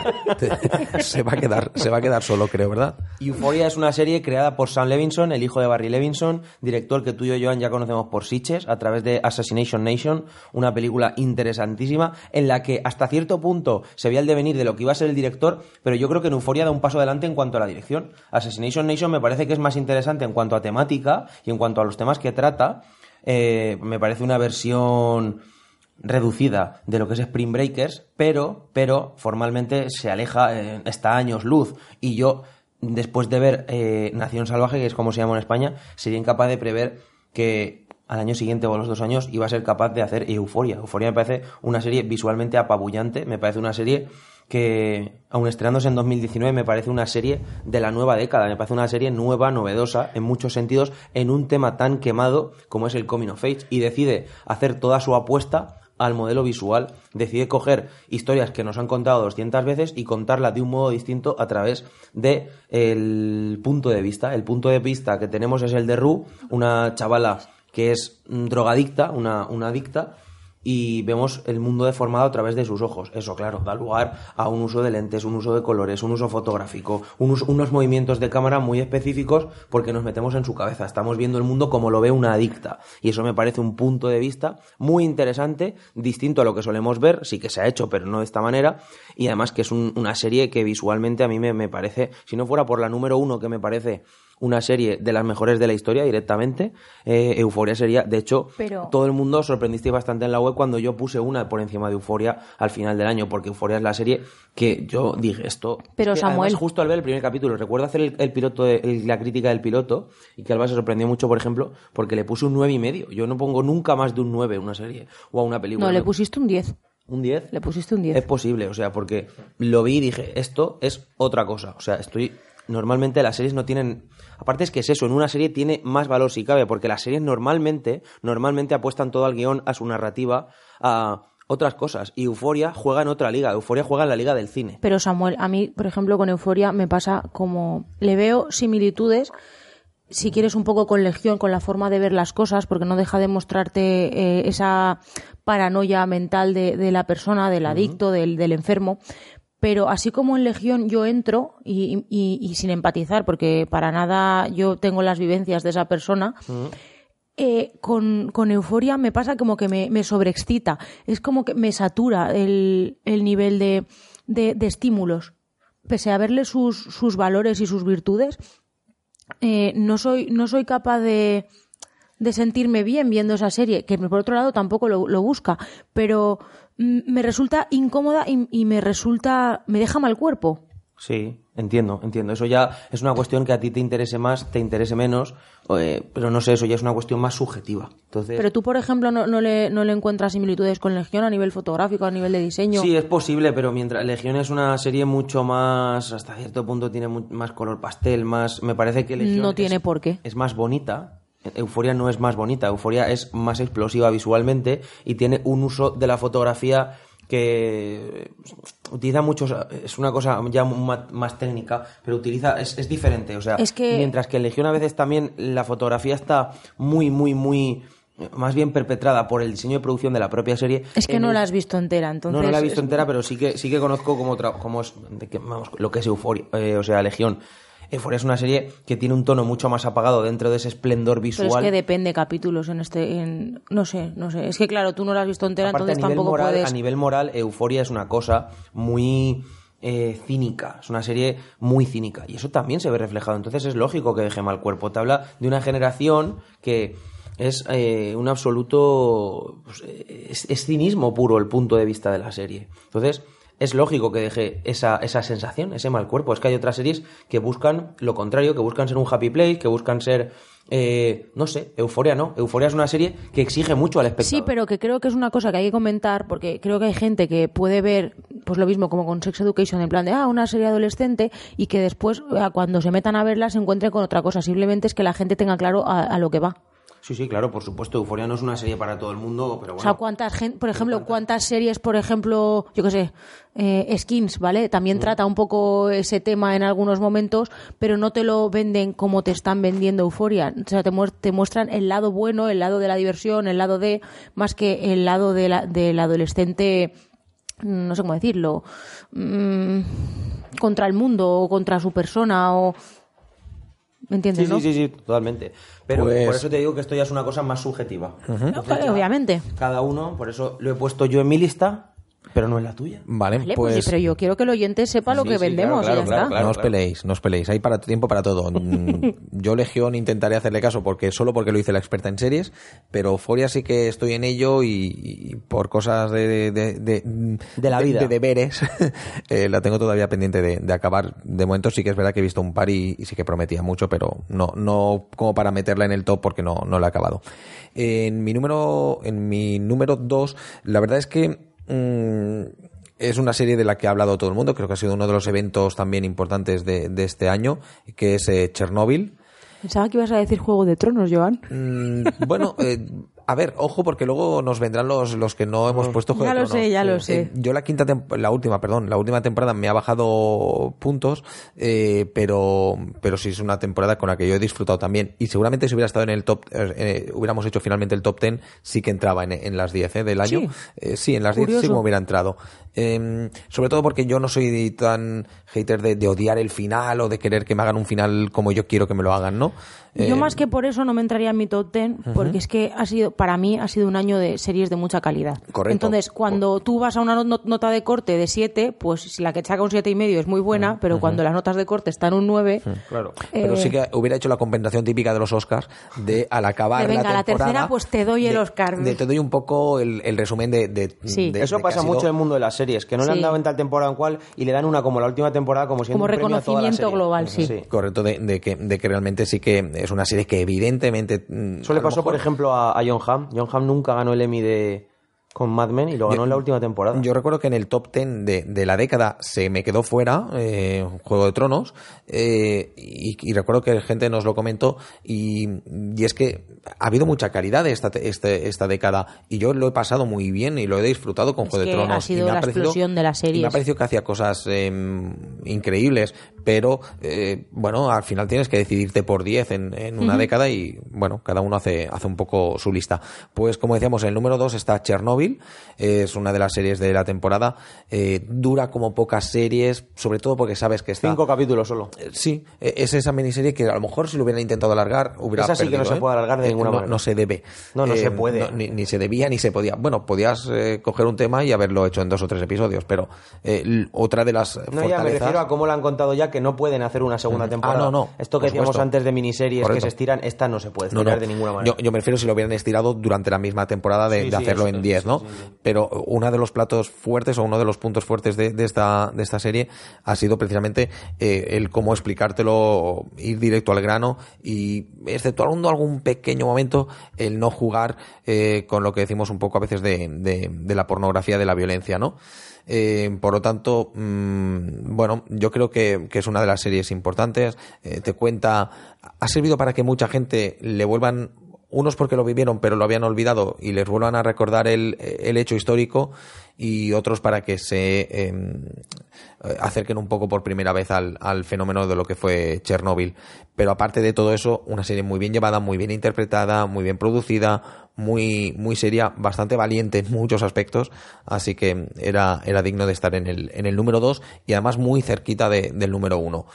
te- (laughs) se, va a quedar, se va a quedar solo, creo, ¿verdad? Euphoria es una serie creada por Sam Levinson, el hijo de Barry Levinson, director que tú y yo, Joan, ya conocemos por Sitches, a través de Assassination Nation, una película interesantísima, en la que hasta cierto punto se veía el devenir de lo que iba a ser el director, pero yo creo que en Euphoria da un paso adelante en cuanto a la dirección. Assassination Nation me parece que es más interesante en cuanto a temática y en cuanto a los temas que trata. Eh, me parece una versión reducida de lo que es Spring Breakers, pero, pero formalmente se aleja, eh, está años luz. Y yo, después de ver eh, Nación Salvaje, que es como se llama en España, sería incapaz de prever que al año siguiente o a los dos años iba a ser capaz de hacer Euforia. Euforia me parece una serie visualmente apabullante, me parece una serie que, aun estrenándose en 2019, me parece una serie de la nueva década, me parece una serie nueva, novedosa, en muchos sentidos, en un tema tan quemado como es el Coming of Age, y decide hacer toda su apuesta al modelo visual, decide coger historias que nos han contado 200 veces y contarlas de un modo distinto a través de el punto de vista. El punto de vista que tenemos es el de Rue, una chavala que es drogadicta, una, una adicta, y vemos el mundo deformado a través de sus ojos. Eso, claro, da lugar a un uso de lentes, un uso de colores, un uso fotográfico, unos movimientos de cámara muy específicos porque nos metemos en su cabeza. Estamos viendo el mundo como lo ve una adicta. Y eso me parece un punto de vista muy interesante, distinto a lo que solemos ver, sí que se ha hecho, pero no de esta manera. Y además que es una serie que visualmente a mí me, me parece, si no fuera por la número uno que me parece una serie de las mejores de la historia directamente. Eh, Euforia sería, de hecho, todo el mundo sorprendiste bastante en la web cuando yo puse una por encima de Euforia al final del año, porque Euforia es la serie que yo dije esto. Pero Samuel. justo al ver el primer capítulo, recuerdo hacer el, piloto, la crítica del piloto, y que Alba se sorprendió mucho, por ejemplo, porque le puse un nueve y medio. Yo no pongo nunca más de un 9 a una serie o a una película. No, le pusiste un 10. ¿Un 10? Le pusiste un 10. Es posible, o sea, porque lo vi y dije, esto es otra cosa. O sea, estoy. Normalmente las series no tienen Aparte es que es eso, en una serie tiene más valor si cabe, porque las series normalmente, normalmente apuestan todo al guion, a su narrativa, a otras cosas. Y Euforia juega en otra liga. Euforia juega en la liga del cine. Pero Samuel, a mí, por ejemplo, con Euforia me pasa como le veo similitudes si quieres un poco con Legión, con la forma de ver las cosas, porque no deja de mostrarte eh, esa paranoia mental de, la persona, del adicto, del, del, enfermo pero así como en Legión yo entro y, sin empatizar, porque para nada yo tengo las vivencias de esa persona, eh, con, Euforia me pasa como que me, sobreexcita, es como que me satura el, nivel de, estímulos. Pese a verle sus, valores y sus virtudes, eh, no, soy, no soy capaz de, sentirme bien viendo esa serie, que por otro lado tampoco lo busca, pero me resulta incómoda y, me resulta, me deja mal cuerpo. Sí, entiendo, entiendo. Eso ya es una cuestión que a ti te interese más, te interese menos, eh, pero no sé, eso ya es una cuestión más subjetiva. Entonces... Pero tú, por ejemplo, no, le, no le encuentras similitudes con Legión a nivel fotográfico, a nivel de diseño. Sí, es posible, pero mientras Legión es una serie mucho más, hasta cierto punto tiene más color pastel, más, me parece que Legión no tiene por qué. Es más bonita, Euforia no es más bonita, Euforia es más explosiva visualmente y tiene un uso de la fotografía que utiliza muchos es una cosa ya más, técnica pero utiliza es, diferente o sea mientras que en Legión a veces también la fotografía está muy muy muy más bien perpetrada por el diseño de producción de la propia serie. Es que no la has visto entera, entonces. No, la he visto entera, pero sí que sí que conozco como, como es, lo que es Euforia, eh, o sea, Legión. Euphoria es una serie que tiene un tono mucho más apagado dentro de ese esplendor visual. Pero es que depende capítulos en este, en, no sé, no sé. Es que claro, tú no la has visto entera, entonces tampoco puedes. A nivel moral, Euforia es una cosa muy eh, cínica, es una serie muy cínica y eso también se ve reflejado. Entonces es lógico que deje mal cuerpo. Te habla de una generación que es eh, un absoluto pues, es cinismo puro el punto de vista de la serie. Entonces es lógico que deje esa, esa sensación, ese mal cuerpo. Es que hay otras series que buscan lo contrario, que buscan ser un happy place, que buscan ser eh, no sé, Euforia no. Euforia es una serie que exige mucho al espectador. Sí, pero que creo que es una cosa que hay que comentar porque creo que hay gente que puede ver pues lo mismo como con Sex Education en plan de ah, una serie adolescente y que después eh, cuando se metan a verla se encuentre con otra cosa. Simplemente es que la gente tenga claro a lo que va. Sí, sí, claro, por supuesto. Euforia no es una serie para todo el mundo, pero bueno. O sea, ¿cuántas gente, por ejemplo, cuántas series, por ejemplo, yo qué sé, eh, Skins, ¿vale? También mm. trata un poco ese tema en algunos momentos, pero no te lo venden como te están vendiendo Euforia. O sea, te, muestran el lado bueno, el lado de la diversión, el lado de, más que el lado de la, del adolescente, no sé cómo decirlo, mm, contra el mundo o contra su persona o ¿Me entiendes? Sí, sí, sí, totalmente. Pero pues por eso te digo que esto ya es una cosa más subjetiva. obviamente. Cada uno, por eso lo he puesto yo en mi lista pero no es la tuya. Vale, pues... pues... pero yo quiero que el oyente sepa lo que vendemos y ya está. no os peleéis, no os peleéis. Hay para tiempo para todo. Mm, (laughs) yo, Legión, intentaré hacerle caso porque solo porque lo hice la experta en series, pero Foria sí que estoy en ello y, por cosas de, de, de, la vida. De, deberes, (laughs) eh, la tengo todavía pendiente de, acabar. De momento sí que es verdad que he visto un par y, sí que prometía mucho, pero no, no como para meterla en el top porque no, no la he acabado. En mi número, en mi número dos, la verdad es que Mm, es una serie de la que ha hablado todo el mundo, creo que ha sido uno de los eventos también importantes de, este año, que es eh, Chernobyl. Pensaba que ibas a decir Juego de Tronos, Joan. Mm, bueno, eh, A ver, ojo, porque luego nos vendrán los, los que no hemos puesto Juego Ya de lo sé, ya lo sé. yo la quinta la última, perdón, la última temporada me ha bajado puntos, eh, pero, pero sí es una temporada con la que yo he disfrutado también. Y seguramente si hubiera estado en el top, eh, eh, hubiéramos hecho finalmente el top 10, sí que entraba en, en las 10 eh, del año. Sí. Eh, sí, en las 10 sí Curioso. me hubiera entrado. Eh, sobre todo porque yo no soy tan hater de, de odiar el final o de querer que me hagan un final como yo quiero que me lo hagan, ¿no? Yo Eh, más que por eso no me entraría en mi top 10, porque es que ha sido, para mí ha sido un año de series de mucha calidad. Correcto. Entonces, cuando tú vas a una no- nota de corte de 7, pues si la que saca un siete y medio es muy buena, pero cuando las notas de corte están un 9, Claro. Pero eh, sí que hubiera hecho la compensación típica de los Oscars de al acabar De, venga, la la temporada, tercera, pues te doy el de- Oscar. de te doy un poco el, el resumen de, de- Sí. de- Eso pasa mucho en el mundo de las series, que no le han Sí. dado en tal temporada en cual y le dan una como la última temporada como siendo Como un premio a toda la reconocimiento serie. global, sí. Correcto, de, de que, de que realmente sí que es una serie que evidentemente... mm, Eso a le pasó, por ejemplo, a, a John Hamm. John Hamm nunca ganó el Emmy de con Mad Men y lo ganó Yo- en la última temporada. Yo recuerdo que en el top 10 de, de la década se me quedó fuera eh, Juego de Tronos eh, y, y recuerdo que gente nos lo comentó y, y es que ha habido mucha calidad esta, este- esta década y yo lo he pasado muy bien y lo he disfrutado con Es Juego de Tronos. ha sido y me la parecido- explosión de las y me ha parecido que hacía cosas eh, increíbles, pero eh, bueno, al final tienes que decidirte por 10 en, en una década y bueno, cada uno hace, hace un poco su lista. Pues como decíamos, en el número 2 está Chernobyl, es una de las series de la temporada, eh, dura como pocas series, sobre todo porque sabes que está... Cinco capítulos solo. Eh, Sí, eh, es esa miniserie que a lo mejor si lo hubieran intentado alargar hubiera Esa sí que no se ¿eh? puede alargar de Eh, ninguna no, manera. No se debe. No, no se puede. no, ni, ni se debía ni se podía. Bueno, podías eh, coger un tema y haberlo hecho en dos o tres episodios, pero eh, otra de las No, ya me fortalezas... refiero a cómo lo han contado ya que no pueden hacer una segunda temporada. Ah, no, no, Esto que decíamos antes de miniseries Correcto. que se estiran, esta no se puede estirar no. de ninguna manera. Yo, yo me refiero si lo hubieran estirado durante la misma temporada de, Sí, de sí, hacerlo en 10, sí, ¿no? sí. Pero uno de los platos fuertes o uno de los puntos fuertes de, de esta, de esta serie ha sido precisamente eh, el cómo explicártelo, ir directo al grano y, exceptuando algún pequeño momento, el no jugar eh, con lo que decimos un poco a veces de, de- de la pornografía, de la violencia, ¿no? Eh, por lo tanto, mm, bueno, yo creo que, que es una de las series importantes. Eh, te cuenta, ha servido para que mucha gente le vuelvan, unos porque lo vivieron pero lo habían olvidado y les vuelvan a recordar el, el hecho histórico y otros para que se eh, acerquen un poco por primera vez al, al fenómeno de lo que fue Chernóbil. Pero aparte de todo eso, una serie muy bien llevada, muy bien interpretada, muy bien producida, muy, muy seria, bastante valiente en muchos aspectos, así que era, era digno de estar en el, en el número 2 y además muy cerquita de- del número 1.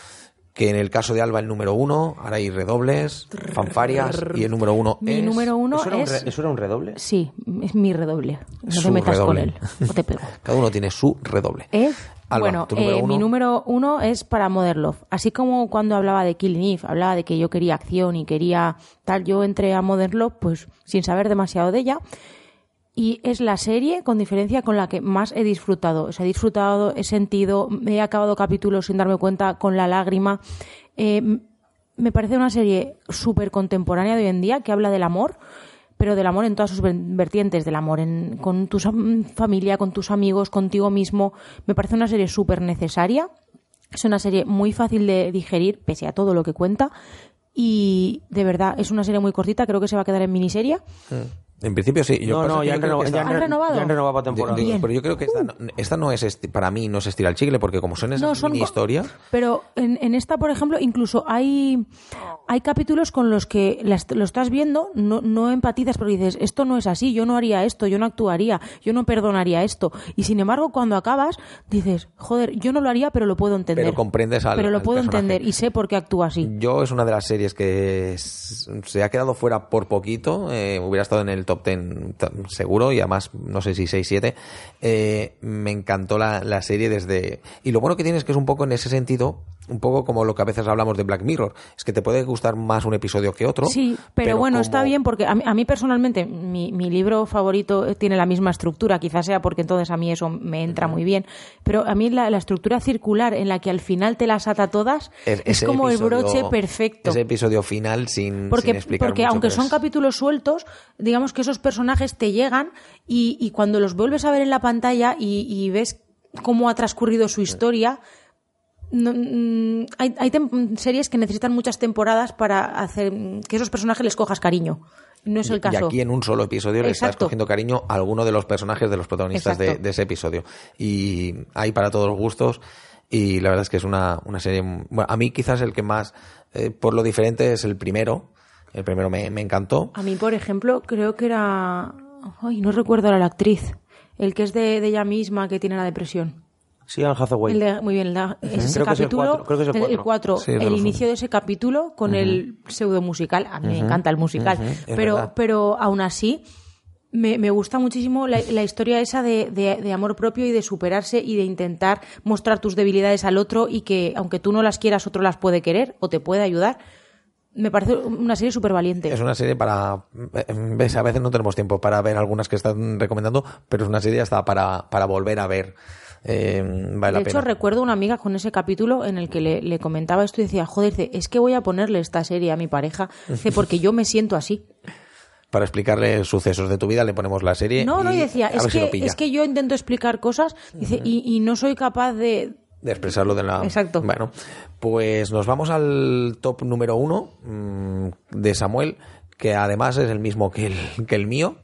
Que en el caso de Alba el número 1, ahora hay redobles, fanfarias y el número 1 Mi es... número uno ¿Eso, era un es... re- ¿Eso era un redoble? Sí, es mi redoble. No Su te metas redoble. con él, o te pego. (laughs) Cada uno tiene su redoble. ¿Eh? Alba, bueno, número eh, mi uno. número uno es para Modern Love. Así como cuando hablaba de Killing Eve, hablaba de que yo quería acción y quería tal, yo entré a Modern Love pues sin saber demasiado de ella. Y es la serie, con diferencia, con la que más he disfrutado. He disfrutado, he sentido, me he acabado capítulos sin darme cuenta con la lágrima. Eh, me parece una serie súper contemporánea de hoy en día que habla del amor, pero del amor en todas sus ver- vertientes, del amor en- con tu familia, con tus amigos, contigo mismo. Me parece una serie súper necesaria. Es una serie muy fácil de digerir, pese a todo lo que cuenta. Y de verdad, es una serie muy cortita, creo que se va a quedar en miniserie. En principio sí. Yo no, no, ya yo han, creo renova- que ya esta- han ¿Han re- renovado? ya han renovado temporada. pero yo creo que esta, no- esta no es, esti- para mí no es estirar el chicle, porque como son esas No, son mini historias, Pero en, en esta, por ejemplo, incluso hay, hay capítulos con los que las- lo estás viendo, no, no empatizas porque dices, esto no es así, yo no haría esto, yo no actuaría, yo no perdonaría esto. Y sin embargo, cuando acabas, dices, joder, yo no lo haría, pero lo puedo entender. Pero comprendes al- Pero lo al puedo personaje. entender y sé por qué actúa así. yo es una de las series que se ha quedado fuera por poquito, eh, hubiera estado en el top 10 ta- seguro y además no sé si 6, 7. Eh, me encantó la, la serie desde... Y lo bueno que tiene es que es un poco en ese sentido, un poco como lo que a veces hablamos de Black Mirror, es que te puede gustar más un episodio que otro. Sí, pero, bueno, como- está bien porque a mí, a mí personalmente mi, mi libro favorito eh, tiene la misma estructura, quizás sea porque entonces a mí eso me entra muy bien, pero a mí la, la estructura circular en la que al final te las ata todas es, como el broche perfecto. Ese episodio final sin, Porque, sin explicar porque mucho, aunque son es- capítulos sueltos, digamos que esos personajes te llegan y, y cuando los vuelves a ver en la pantalla y, y ves cómo ha transcurrido su historia, no- mm, hay, hay series que necesitan muchas temporadas para hacer mm, que esos personajes les cojas cariño. No es el caso. Y aquí en un solo episodio le estás cogiendo cariño a alguno de los personajes de los protagonistas de, ese episodio. Y hay para todos los gustos. Y la verdad es que es una, una serie. Bueno, a mí quizás el que más, eh, por lo diferente, es el primero. El primero me, me encantó. A mí, por ejemplo, creo que era. Ay, no recuerdo ahora la actriz. El que es de, de ella misma que tiene la depresión. Sí, Anne Hathaway. El de- muy bien, la- ese Creo que es el capítulo. que es el el cuatro. cuatro, Sí, es de el los- inicio de ese capítulo con el pseudo musical. A mí me encanta el musical. pero, verdad. pero aún así. Me, me gusta muchísimo la, la historia esa de, de- de amor propio y de superarse y de intentar mostrar tus debilidades al otro y que aunque tú no las quieras, otro las puede querer o te puede ayudar. Me parece una serie súper valiente. Es una serie para. Ves, a veces no tenemos tiempo para ver algunas que están recomendando, pero es una serie hasta para, para volver a ver. Eh, vale la de hecho, pena. recuerdo una amiga con ese capítulo en el que le, le comentaba esto y decía, joder, dice, es que voy a ponerle esta serie a mi pareja, dice, porque yo me siento así. Para explicarle sucesos de tu vida le ponemos la serie. No, no, y decía, es si que, es que yo intento explicar cosas dice, y, y no soy capaz de... de expresarlo de la Exacto. bueno pues nos vamos al top número uno mm, de Samuel que además es el mismo que el, que el mío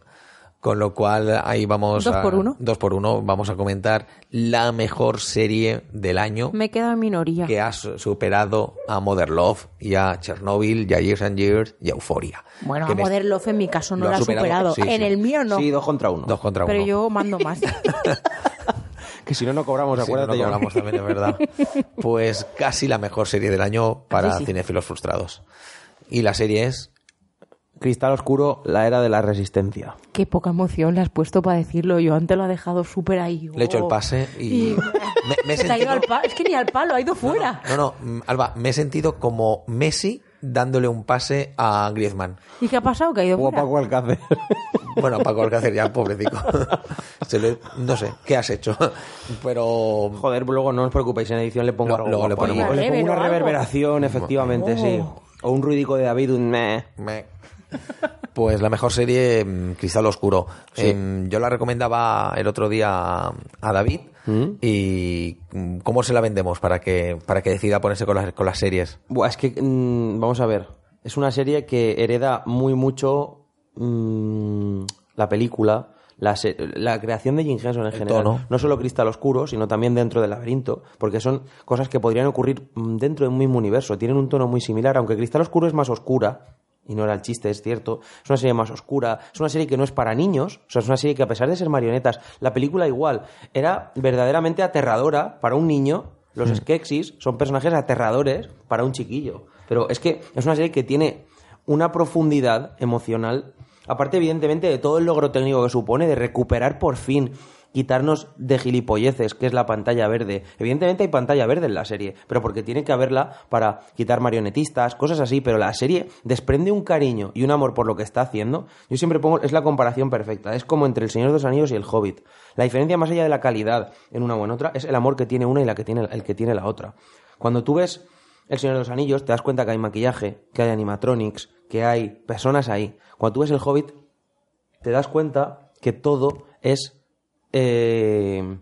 con lo cual ahí vamos Dos a, por uno. dos por uno vamos a comentar la mejor serie del año Me queda en minoría. que ha su- superado a Mother Love y a Chernobyl y a Years and Years y a Euphoria Bueno, Que a Modern Love en mi caso no Lo ha superado, superado. sí, en sí. el mío no. Sí, dos contra uno. dos contra pero uno yo mando más. (laughs) Que si no, no cobramos, no acuérdate. lo John. cobramos también, es verdad. (laughs) Pues casi la mejor serie del año para Sí, sí. cinéfilos frustrados. Y la serie es Cristal Oscuro, la era de la resistencia. Qué poca emoción le has puesto para decirlo. Yo antes lo ha dejado súper ahí. Le he hecho el Oh. pase y, Y- me, me he (laughs) Se te ha ido sentido... al pa- Es que ni al palo, ha ido fuera. No, no, mm, Alba, me he sentido como Messi dándole un pase a Griezmann. ¿Y qué ha pasado? Que ha ido O a fuera. Paco Alcácer. (laughs) Bueno, Paco Alcácer ya, pobrecito. (laughs) Se le- no sé, ¿qué has hecho? Pero... Joder, luego no os preocupéis, en edición le pongo Lo- algo luego le guapo ahí. ponemos. Le pongo una reverberación, efectivamente, Oh. sí. O un ruidico de David, un meh. me- Pues la mejor serie, mm, Cristal Oscuro. Em, yo la recomendaba el otro día a a David. ¿Y mm, cómo se la vendemos para que, para que decida ponerse con las, con las series? Buah, es que, mm, vamos a ver, es una serie que hereda muy mucho mm, la película, la, la creación de Jim Henson en general. tono. No solo Cristal Oscuro, sino también dentro del laberinto, porque son cosas que podrían ocurrir mm, dentro de un mismo universo. Tienen un tono muy similar, aunque Cristal Oscuro es más oscura. Y no era el chiste, es cierto. Es una serie más oscura. Es una serie que no es para niños. O sea, es una serie que a pesar de ser marionetas, la película igual era verdaderamente aterradora para un niño. Los Skeksis son personajes aterradores para un chiquillo. Pero es que es una serie que tiene una profundidad emocional, aparte evidentemente de todo el logro técnico que supone de recuperar por fin, quitarnos de gilipolleces, que es la pantalla verde. Evidentemente hay pantalla verde en la serie, pero porque tiene que haberla para quitar marionetistas, cosas así, pero la serie desprende un cariño y un amor por lo que está haciendo. Yo siempre pongo, es la comparación perfecta, es como entre El Señor de los Anillos y El Hobbit. La diferencia más allá de la calidad en una o en otra es el amor que tiene una y la que tiene el que tiene la otra. Cuando tú ves el Señor de los Anillos, te das cuenta que hay maquillaje, que hay animatronics, que hay personas ahí. Cuando tú ves el Hobbit, te das cuenta que todo es eh,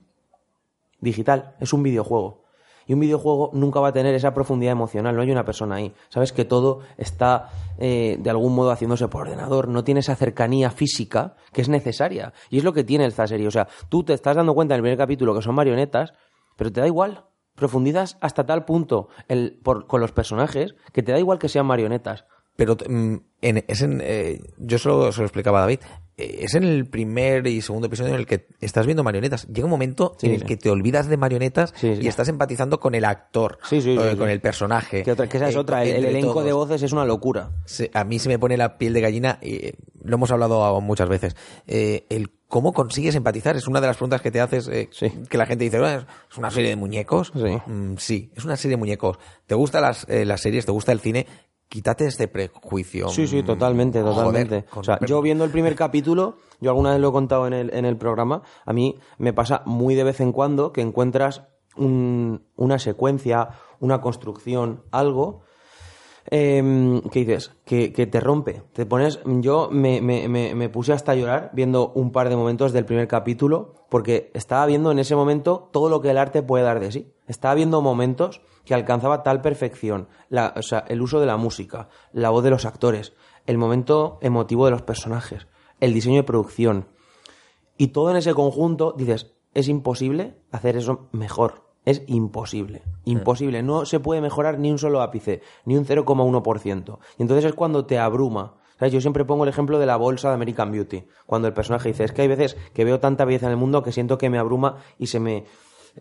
digital, es un videojuego. Y un videojuego nunca va a tener esa profundidad emocional, no hay una persona ahí. Sabes que todo está eh, de algún modo haciéndose por ordenador, no tiene esa cercanía física que es necesaria. Y es lo que tiene esta serie. O sea, tú te estás dando cuenta en el primer capítulo que son marionetas, pero te da igual. Profundizas hasta tal punto el- por- con los personajes que te da igual que sean marionetas. Pero mm, en, es en, eh, yo se lo, se lo explicaba a David. eh, es en el primer y segundo episodio en el que estás viendo marionetas. Llega un momento Sí, en el sí. que te olvidas de marionetas Sí, y estás empatizando con el actor, Sí, sí, sí, eh, con el personaje. Que, otra- que esa es eh, otra, el, elenco todos. de voces es una locura. A mí se me pone la piel de gallina y eh, lo hemos hablado muchas veces. El cómo consigues empatizar es una de las preguntas que te haces eh, Sí. que la gente dice, "Bueno, es una serie de muñecos. Sí. Mm, sí, es una serie de muñecos. ¿Te gustan las, eh, las series? ¿Te gusta el cine? Quítate este prejuicio. Sí, sí, Mm, totalmente, joder, totalmente. o sea, yo viendo el primer capítulo, yo alguna vez lo he contado en el, en el programa, a mí me pasa muy de vez en cuando que encuentras un- una secuencia, una construcción, algo eh, ¿qué dices? Que, que te rompe. Te pones. Yo me, me- me- me puse hasta a llorar viendo un par de momentos del primer capítulo, porque estaba viendo en ese momento todo lo que el arte puede dar de sí. Estaba viendo momentos que alcanzaba tal perfección. La, o sea, el uso de la música, la voz de los actores, el momento emotivo de los personajes, el diseño de producción. Y todo en ese conjunto, dices, es imposible hacer eso mejor. Es imposible. Imposible. No se puede mejorar ni un solo ápice, ni un 0,1%. Y entonces es cuando te abruma. ¿Sabes? Yo siempre pongo el ejemplo de la bolsa de American Beauty. Cuando el personaje dice, es que hay veces que veo tanta belleza en el mundo que siento que me abruma y se me...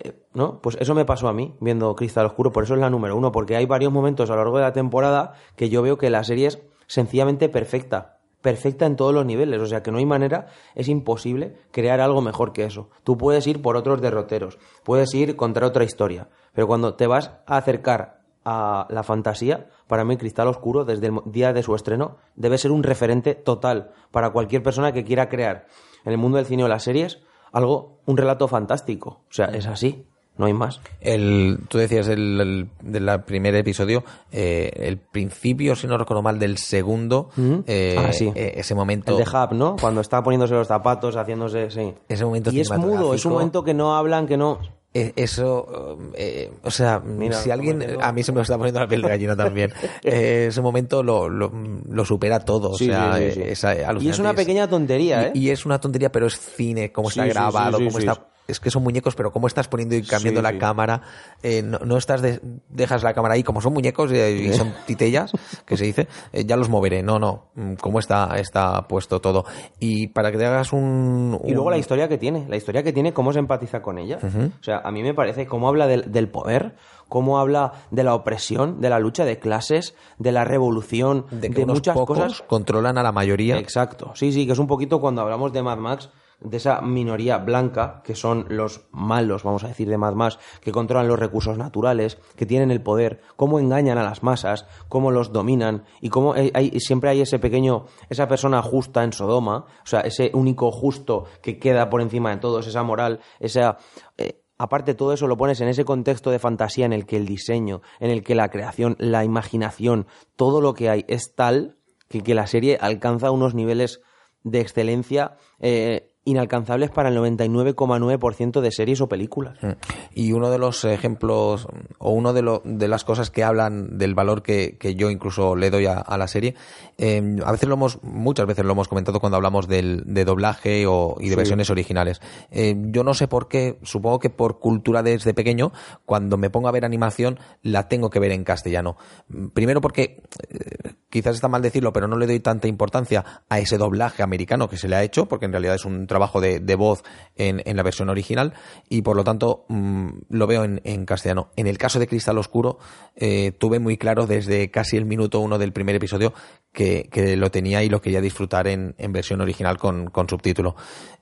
eh, ¿No? Pues eso me pasó a mí viendo Cristal Oscuro, por eso es la número uno, porque hay varios momentos a lo largo de la temporada que yo veo que la serie es sencillamente perfecta. Perfecta en todos los niveles, o sea que no hay manera, es imposible crear algo mejor que eso. Tú puedes ir por otros derroteros, puedes ir contra otra historia, pero cuando te vas a acercar a la fantasía, para mí Cristal Oscuro, desde el día de su estreno, debe ser un referente total para cualquier persona que quiera crear en el mundo del cine o las series algo, un relato fantástico. O sea, es así, no hay más. El, tú decías el, el- del primer episodio, eh, el principio, si no recuerdo mal, del segundo, eh, Ah, sí. eh, ese momento. El de Hub, ¿no? Cuando está poniéndose los zapatos, haciéndose... Sí. Ese momento Y es mudo, es un momento que no hablan, que no... Eh, Eso, eh, o sea, Mira, si alguien, a mí se me está poniendo la piel de gallina también, (laughs) Eh, ese momento lo, lo, lo supera todo, Sí, o sea, sí, sí, eh, es alucinante. Y es una pequeña tontería, ¿eh? Y, y es una tontería, pero es cine, cómo está grabado, cómo está... Es que son muñecos, pero cómo estás poniendo y cambiando Sí, la sí. cámara, eh, no, no estás de- dejas la cámara ahí, como son muñecos eh, y son (laughs) titellas, que se dice, eh, ya los moveré, no, no, mm, cómo está, está puesto todo. Y para que te hagas un... Y luego la historia que tiene, la historia que tiene, cómo se empatiza con ella. O sea, a mí me parece cómo habla del, del poder, cómo habla de la opresión, de la lucha de clases, de la revolución, de de, que unos muchas pocos cosas. controlan a la mayoría. Exacto, sí, sí, que es un poquito cuando hablamos de Mad Max, de esa minoría blanca, que son los malos, vamos a decir, de Mad Max, que controlan los recursos naturales, que tienen el poder, cómo engañan a las masas, cómo los dominan, y cómo hay- siempre hay ese pequeño, esa persona justa en Sodoma, o sea, ese único justo que queda por encima de todos, esa moral, esa... eh, Aparte, todo eso lo pones en ese contexto de fantasía en el que el diseño, en el que la creación, la imaginación, todo lo que hay es tal que, que la serie alcanza unos niveles de excelencia eh, inalcanzables para el 99,9% de series o películas. Mm. Y uno de los ejemplos, o uno de, lo- de las cosas que hablan del valor que, que yo incluso le doy a, a la serie, eh, a veces lo hemos, muchas veces lo hemos comentado cuando hablamos del, de doblaje o, y de versiones originales. Eh, yo no sé por qué, supongo que por cultura desde pequeño, cuando me pongo a ver animación, la tengo que ver en castellano. Mm, Primero porque, eh, quizás está mal decirlo, pero no le doy tanta importancia a ese doblaje americano que se le ha hecho, porque en realidad es un trabajo de, de voz en, en la versión original, y por lo tanto mm, lo veo en, en castellano. En el caso de Cristal Oscuro, eh, tuve muy claro desde casi el minuto uno del primer episodio que, que lo tenía y lo quería disfrutar en, en versión original con, con subtítulo.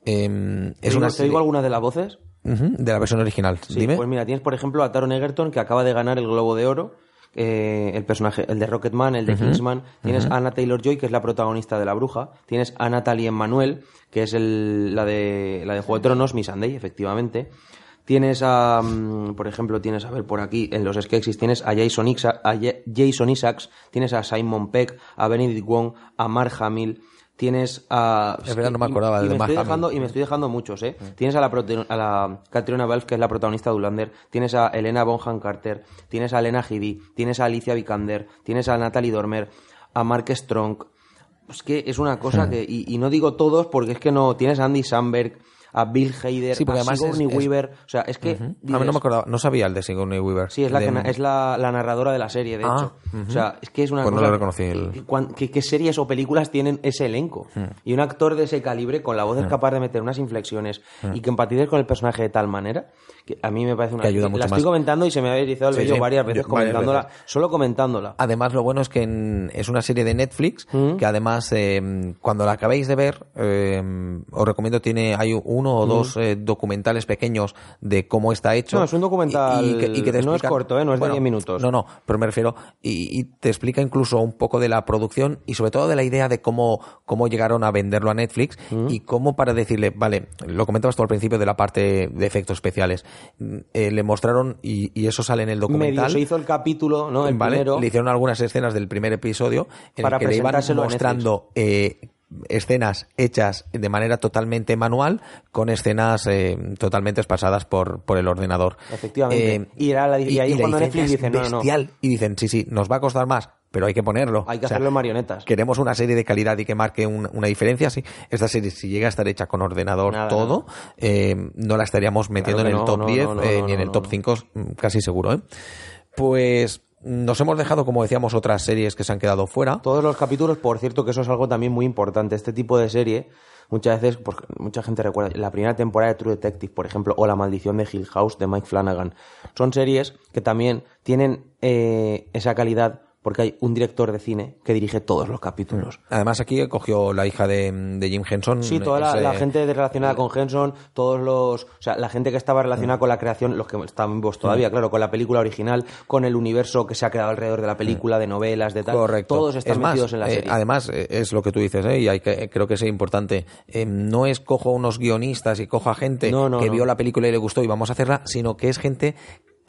Eh, ¿Te es una ¿Te digo alguna de las voces? De la versión original. Sí, Dime. pues mira, tienes por ejemplo a Taron Egerton que acaba de ganar el Globo de Oro, eh, el personaje, el de Rocketman, el de Kingsman. Tienes a Anna Taylor Joy que es la protagonista de La Bruja. Tienes a Natalie Emmanuel que es el- la de la de Juego de Tronos, Miss Sunday, efectivamente. Tienes a, mm, por ejemplo, tienes a ver por aquí en los sketches tienes a Jason, a Ye- Jason Isaacs, tienes a Simon Peck, a Benedict Wong, a Mark Hamill, tienes a Es verdad, no me y- acordaba y de me Mark estoy dejando y me estoy dejando muchos, ¿eh? Tienes a la, a la Catriona Balfe, que es la protagonista de Ulander, tienes a Elena Bonham Carter, tienes a Elena Headey, tienes a Alicia Vikander, tienes a Natalie Dormer, a Mark Strong. Es que es una cosa Hmm. que... Y, y no digo todos porque es que no... Tienes a Andy Samberg, a Bill Hader, Sí, porque a además Sigourney es- es- Weaver... O sea, es que... A mí dices, no me acordaba, no sabía el de Sigourney Weaver. Sí, es la, De- que es la, la narradora de la serie, de Ah, hecho. O sea, es que es una Pues no cosa... lo reconocí el- que- ¿Qué series o películas tienen ese elenco? Hmm. Y un actor de ese calibre, con la voz es capaz de meter unas inflexiones y que empatices con el personaje de tal manera, que a mí me parece una... Que ayuda la mucho estoy más. comentando y se me había erizado el Sí, vello sí, varias veces yo- varias comentándola, veces. solo comentándola. Además, lo bueno es que en- es una serie de Netflix que además, eh, cuando la acabéis de ver, eh, os recomiendo, tiene hay uno o dos eh, documentales pequeños de cómo está hecho. Mm. No, es un documental- no es corto, ¿eh? No es de 10 minutos. No, no, pero me refiero, y, y te explica incluso un poco de la producción y sobre todo de la idea de cómo, cómo llegaron a venderlo a Netflix Mm. y cómo para decirle, vale, lo comentabas tú al principio de la parte de efectos especiales, Mm, eh, le mostraron, y, y eso sale en el documental. Medio se hizo el capítulo, ¿no? El ¿vale? primero. Le hicieron algunas escenas del primer episodio en Para el que le iban mostrando eh, escenas hechas de manera totalmente manual con escenas eh, totalmente pasadas por, por el ordenador. Efectivamente. Eh, Y era la- y ahí cuando la Netflix dice, no. Y dicen, sí, sí, nos va a costar más. pero hay que ponerlo. Hay que O sea, hacerlo en marionetas. Queremos una serie de calidad y que marque un- una diferencia. Sí, esta serie, si llega a estar hecha con ordenador Nada, todo, eh, no la estaríamos metiendo en el no, top no, 10 no, no, eh, no, ni en el top 5, mm, casi seguro. ¿eh? Pues nos hemos dejado, como decíamos, otras series que se han quedado fuera. Todos los capítulos, por cierto, que eso es algo también muy importante. Este tipo de serie, muchas veces, pues, mucha gente recuerda la primera temporada de True Detective, por ejemplo, o La Maldición de Hill House de Mike Flanagan. Son series que también tienen eh, esa calidad porque hay un director de cine que dirige todos los capítulos. Además, aquí cogió la hija de, de Jim Henson. Sí, toda la, ese- la gente relacionada con Henson, todos los, o sea, la gente que estaba relacionada con la creación, los que están vivos todavía, claro, con la película original, con el universo que se ha creado alrededor de la película, de novelas, de tal, Correcto. todos están Es más, metidos en la eh, serie. además, eh, es lo que tú dices, ¿eh? y hay que, creo que es importante. Eh, no es cojo unos guionistas y cojo a gente No, no, que no. vio la película y le gustó y vamos a hacerla, sino que es gente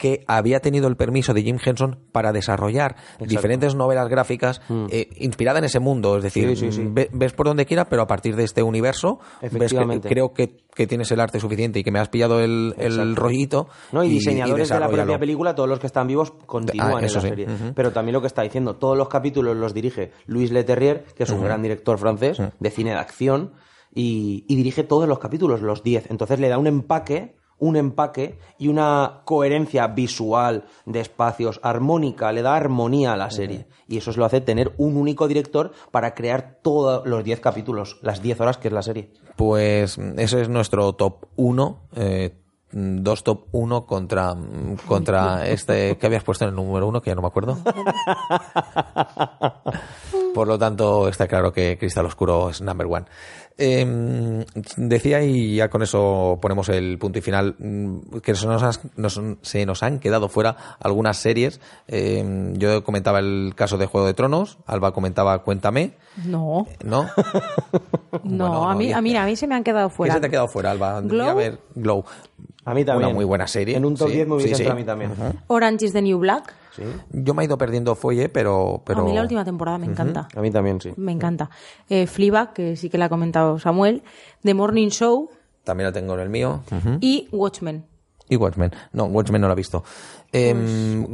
que había tenido el permiso de Jim Henson para desarrollar diferentes novelas gráficas eh, inspiradas en ese mundo. Es decir, Mm. Sí, sí, sí. ve- ves por donde quiera, pero a partir de este universo, ves que creo que, que tienes el arte suficiente y que me has pillado el, el rollito. No, y, diseñadores de la propia película, todos los que están vivos continúan Ah, en la serie. Pero también lo que está diciendo, todos los capítulos los dirige Luis Leterrier, que es un gran director francés de cine de acción, y, y dirige todos los capítulos, los 10. Entonces le da un empaque, un empaque y una coherencia visual de espacios, armónica, le da armonía a la serie. Y eso es lo hace tener un único director para crear todos los 10 capítulos, las 10 horas que es la serie. Pues ese es nuestro top 1. dos top 1 contra, contra (laughs) este que habías puesto en el número 1, que ya no me acuerdo. (laughs) Por lo tanto, está claro que Cristal Oscuro es number one. Eh, decía, y ya con eso ponemos el punto y final, mm, que se nos, has- nos- se nos han quedado fuera algunas series. Eh, yo comentaba el caso de Juego de Tronos, Alba comentaba Cuéntame, No, ¿no? (laughs) no, Bueno, a, mí, a, mí, a mí se me han quedado ¿Qué fuera. se te ha quedado fuera, Alba? Glow. A ver, Glow. A mí también. Una muy buena serie. En un top Sí, 10 me hubiese sí, a mí también. Orange is the New Black. Sí. Yo me he ido perdiendo fuelle, pero... pero... A mí la última temporada me encanta. A mí también, sí. Me encanta. Eh, Fleabag, que sí que la ha comentado Samuel. The Morning Show También la tengo en el mío. Ujú. y Watchmen. Y Watchmen. No, Watchmen no la he visto. Em,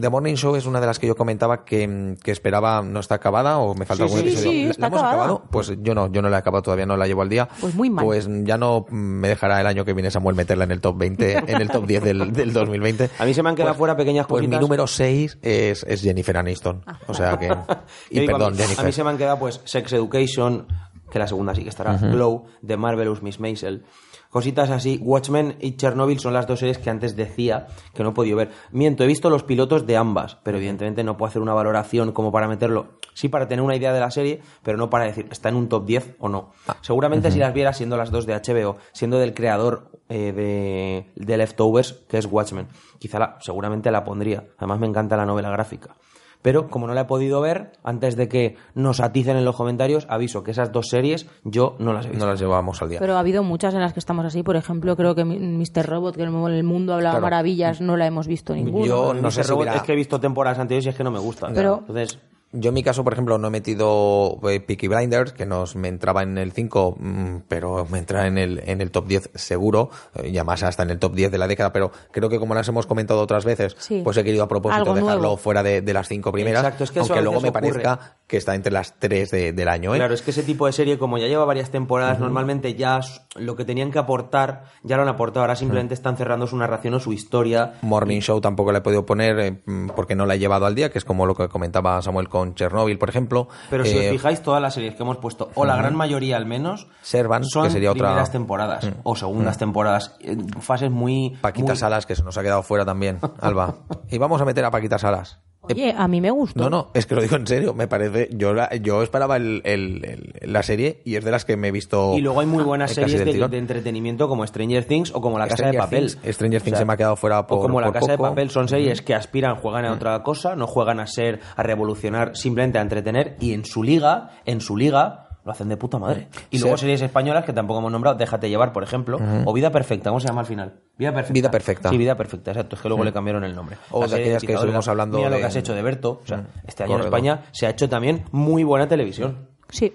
The Morning Show es una de las que yo comentaba que, que esperaba, no está acabada o me falta Sí, algún sí, episodio. sí, ¿La- está ¿La hemos acabada. acabado? Pues yo no, yo no la he acabado todavía, no la llevo al día. Pues muy mal. Pues ya no me dejará el año que viene Samuel meterla en el top 20, (laughs) en el top 10 del, del 2020. A mí se me han quedado Pues- fuera pequeñas Pues mi cositas. número 6 es, es Jennifer Aniston. O sea que... (laughs) Y digo, perdón, a mí, Jennifer. A mí se me han quedado pues Sex Education, que la segunda sí que estará, Glow, de Marvelous Miss Maisel. Cositas así. Watchmen y Chernobyl son las dos series que antes decía que no he podido ver. Miento, he visto los pilotos de ambas, pero evidentemente no puedo hacer una valoración como para meterlo. Sí, para tener una idea de la serie, pero no para decir está en un top 10 o no. Ah, Seguramente si las viera siendo las dos de HBO, siendo del creador eh, de, de Leftovers, que es Watchmen, quizá la- seguramente la pondría. Además me encanta la novela gráfica. Pero como no la he podido ver, antes de que nos aticen en los comentarios, aviso que esas dos series yo no las he visto. No las llevábamos al día. Pero ha habido muchas en las que estamos así. Por ejemplo, creo que Mr. Robot, que en el mundo hablaba Claro. maravillas, no la hemos visto ninguno. Yo no sé si Robot hubiera- es que he visto temporadas anteriores y es que no me gusta. Pero- Entonces, Yo en mi caso, por ejemplo, no he metido eh, Peaky Blinders, que nos me entraba en el 5, mm, pero me entra en el, en el top 10 seguro, eh, y además hasta en el top 10 de la década, pero creo que como las hemos comentado otras veces, Sí. pues he querido a propósito Algo dejarlo nuevo. fuera de, de las cinco primeras, Exacto, es que aunque luego me ocurre. parezca que está entre las tres de- del año. ¿eh? claro, es que ese tipo de serie, como ya lleva varias temporadas, normalmente ya lo que tenían que aportar, ya lo han aportado. Ahora simplemente están cerrando su narración o su historia. Morning Show tampoco la he podido poner eh, porque no la he llevado al día, que es como lo que comentaba Samuel con Chernobyl, por ejemplo. Pero si Eh, os fijáis, todas las series que hemos puesto, o la gran mayoría al menos, Servant, son que sería otra- Mm. primeras temporadas o segundas temporadas, en fases muy... Paquita muy- Salas, que se nos ha quedado fuera también, Alba. (laughs) Y vamos a meter a Paquita Salas. Oye, a mí me gustó. No, no, es que lo digo en serio, me parece, yo, la- yo esperaba el- el- el- la serie y es de las que me he visto. Y luego hay muy buenas eh, casi series de, entretenimiento como Stranger Things o como La Casa Stranger de Papel. Things- Stranger Things se me ha quedado fuera por- O como La por Casa de. Papel son series que aspiran, juegan a otra cosa, no juegan a ser, a revolucionar, simplemente a entretener y en su liga, en su liga lo hacen de puta madre. Y luego Sí. series españolas que tampoco hemos nombrado, Déjate llevar, por ejemplo, o Vida Perfecta, ¿cómo se llama al final? Vida Perfecta. Vida Perfecta. Sí, Vida Perfecta, exacto, es que luego le cambiaron el nombre. O de aquellas que estuvimos hablando Mira lo de- que has hecho de Berto, o sea, este año en España se ha hecho también muy buena televisión. Sí.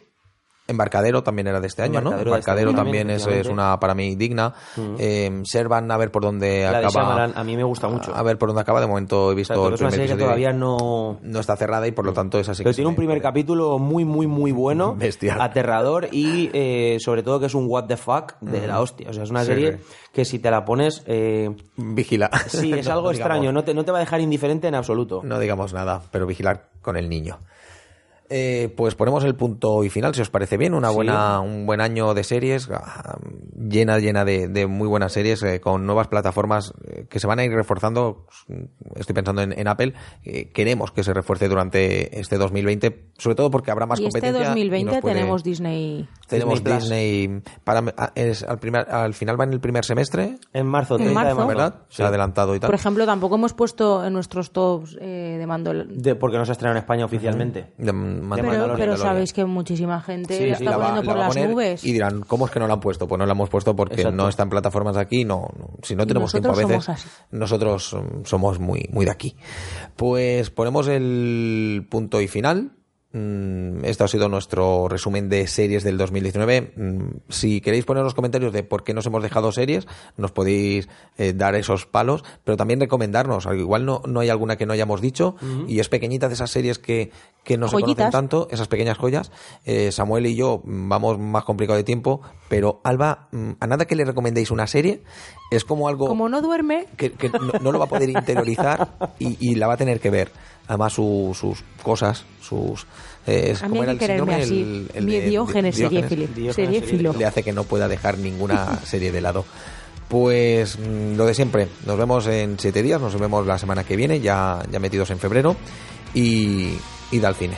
Embarcadero también era de este año, Embarcadero ¿no? de este Embarcadero año también también, es, una para mí digna. Eh, Servan, a ver por dónde La de acaba. Shyamalan a mí me gusta mucho. A ver por dónde acaba. De momento he O visto sea, el es una serie que todavía no... No está cerrada y por lo tanto es así. Pero tiene un me- primer capítulo muy, muy, muy bueno. (laughs) Bestial. Aterrador y eh, sobre todo que es un what the fuck de la hostia. O sea, es una Sí, serie sí. que si te la pones... eh, Vigila. sí, es (laughs) No algo extraño. No te, no te va a dejar indiferente en absoluto. No digamos nada, pero vigilar con el niño. Eh, pues ponemos el punto y final, si os parece bien. Una Sí. buena, un buen año de series, ah, llena, llena de, de muy buenas series, eh, con nuevas plataformas eh, que se van a ir reforzando. Estoy pensando en, en Apple. eh, queremos que se refuerce durante este 2020, sobre todo porque habrá más y este competencia. y 2020 nos puede- tenemos Disney. tenemos Disney Disney, para, ah, es al, primer, al final va en el primer semestre, En marzo, En 30 de marzo. marzo. ¿verdad? Se ha adelantado y tal. Por ejemplo, tampoco hemos puesto en nuestros tops eh, de mando. De- porque no se estrena en España oficialmente. De. Pero, sabéis que muchísima gente Sí, la sí, está la va- poniendo la por las nubes. Y dirán, ¿cómo es que no la han puesto? Pues no la hemos puesto porque Exacto. no está en plataformas de aquí. No, no. si no tenemos tiempo a veces, somos nosotros mm, somos muy, muy de aquí. Pues ponemos el punto y final. Este ha sido nuestro resumen de series del 2019. Mm, Si queréis poner los comentarios de por qué nos hemos dejado series, nos podéis eh, dar esos palos, pero también recomendarnos. Al Igual no, no hay alguna que no hayamos dicho y es pequeñita de esas series que, que no se conocen tanto, esas pequeñas joyas. Eh, Samuel y yo mm, vamos más complicado de tiempo, pero Alba, a nada que le recomendéis una serie, es como algo Como no duerme, que, que no, no lo va a poder interiorizar (laughs) y, y la va a tener que ver. Además, su- sus cosas, sus. eh, A mí como hay era que el quererme así. el- el Mi de- Diógenes, Diógenes, seriéfilo. Diógenes seriéfilo. le hace que no pueda dejar ninguna (laughs) serie de lado. Pues mm, lo de siempre, nos vemos en siete días, nos vemos la semana que viene, ya, ya metidos en febrero, y, y da al cine.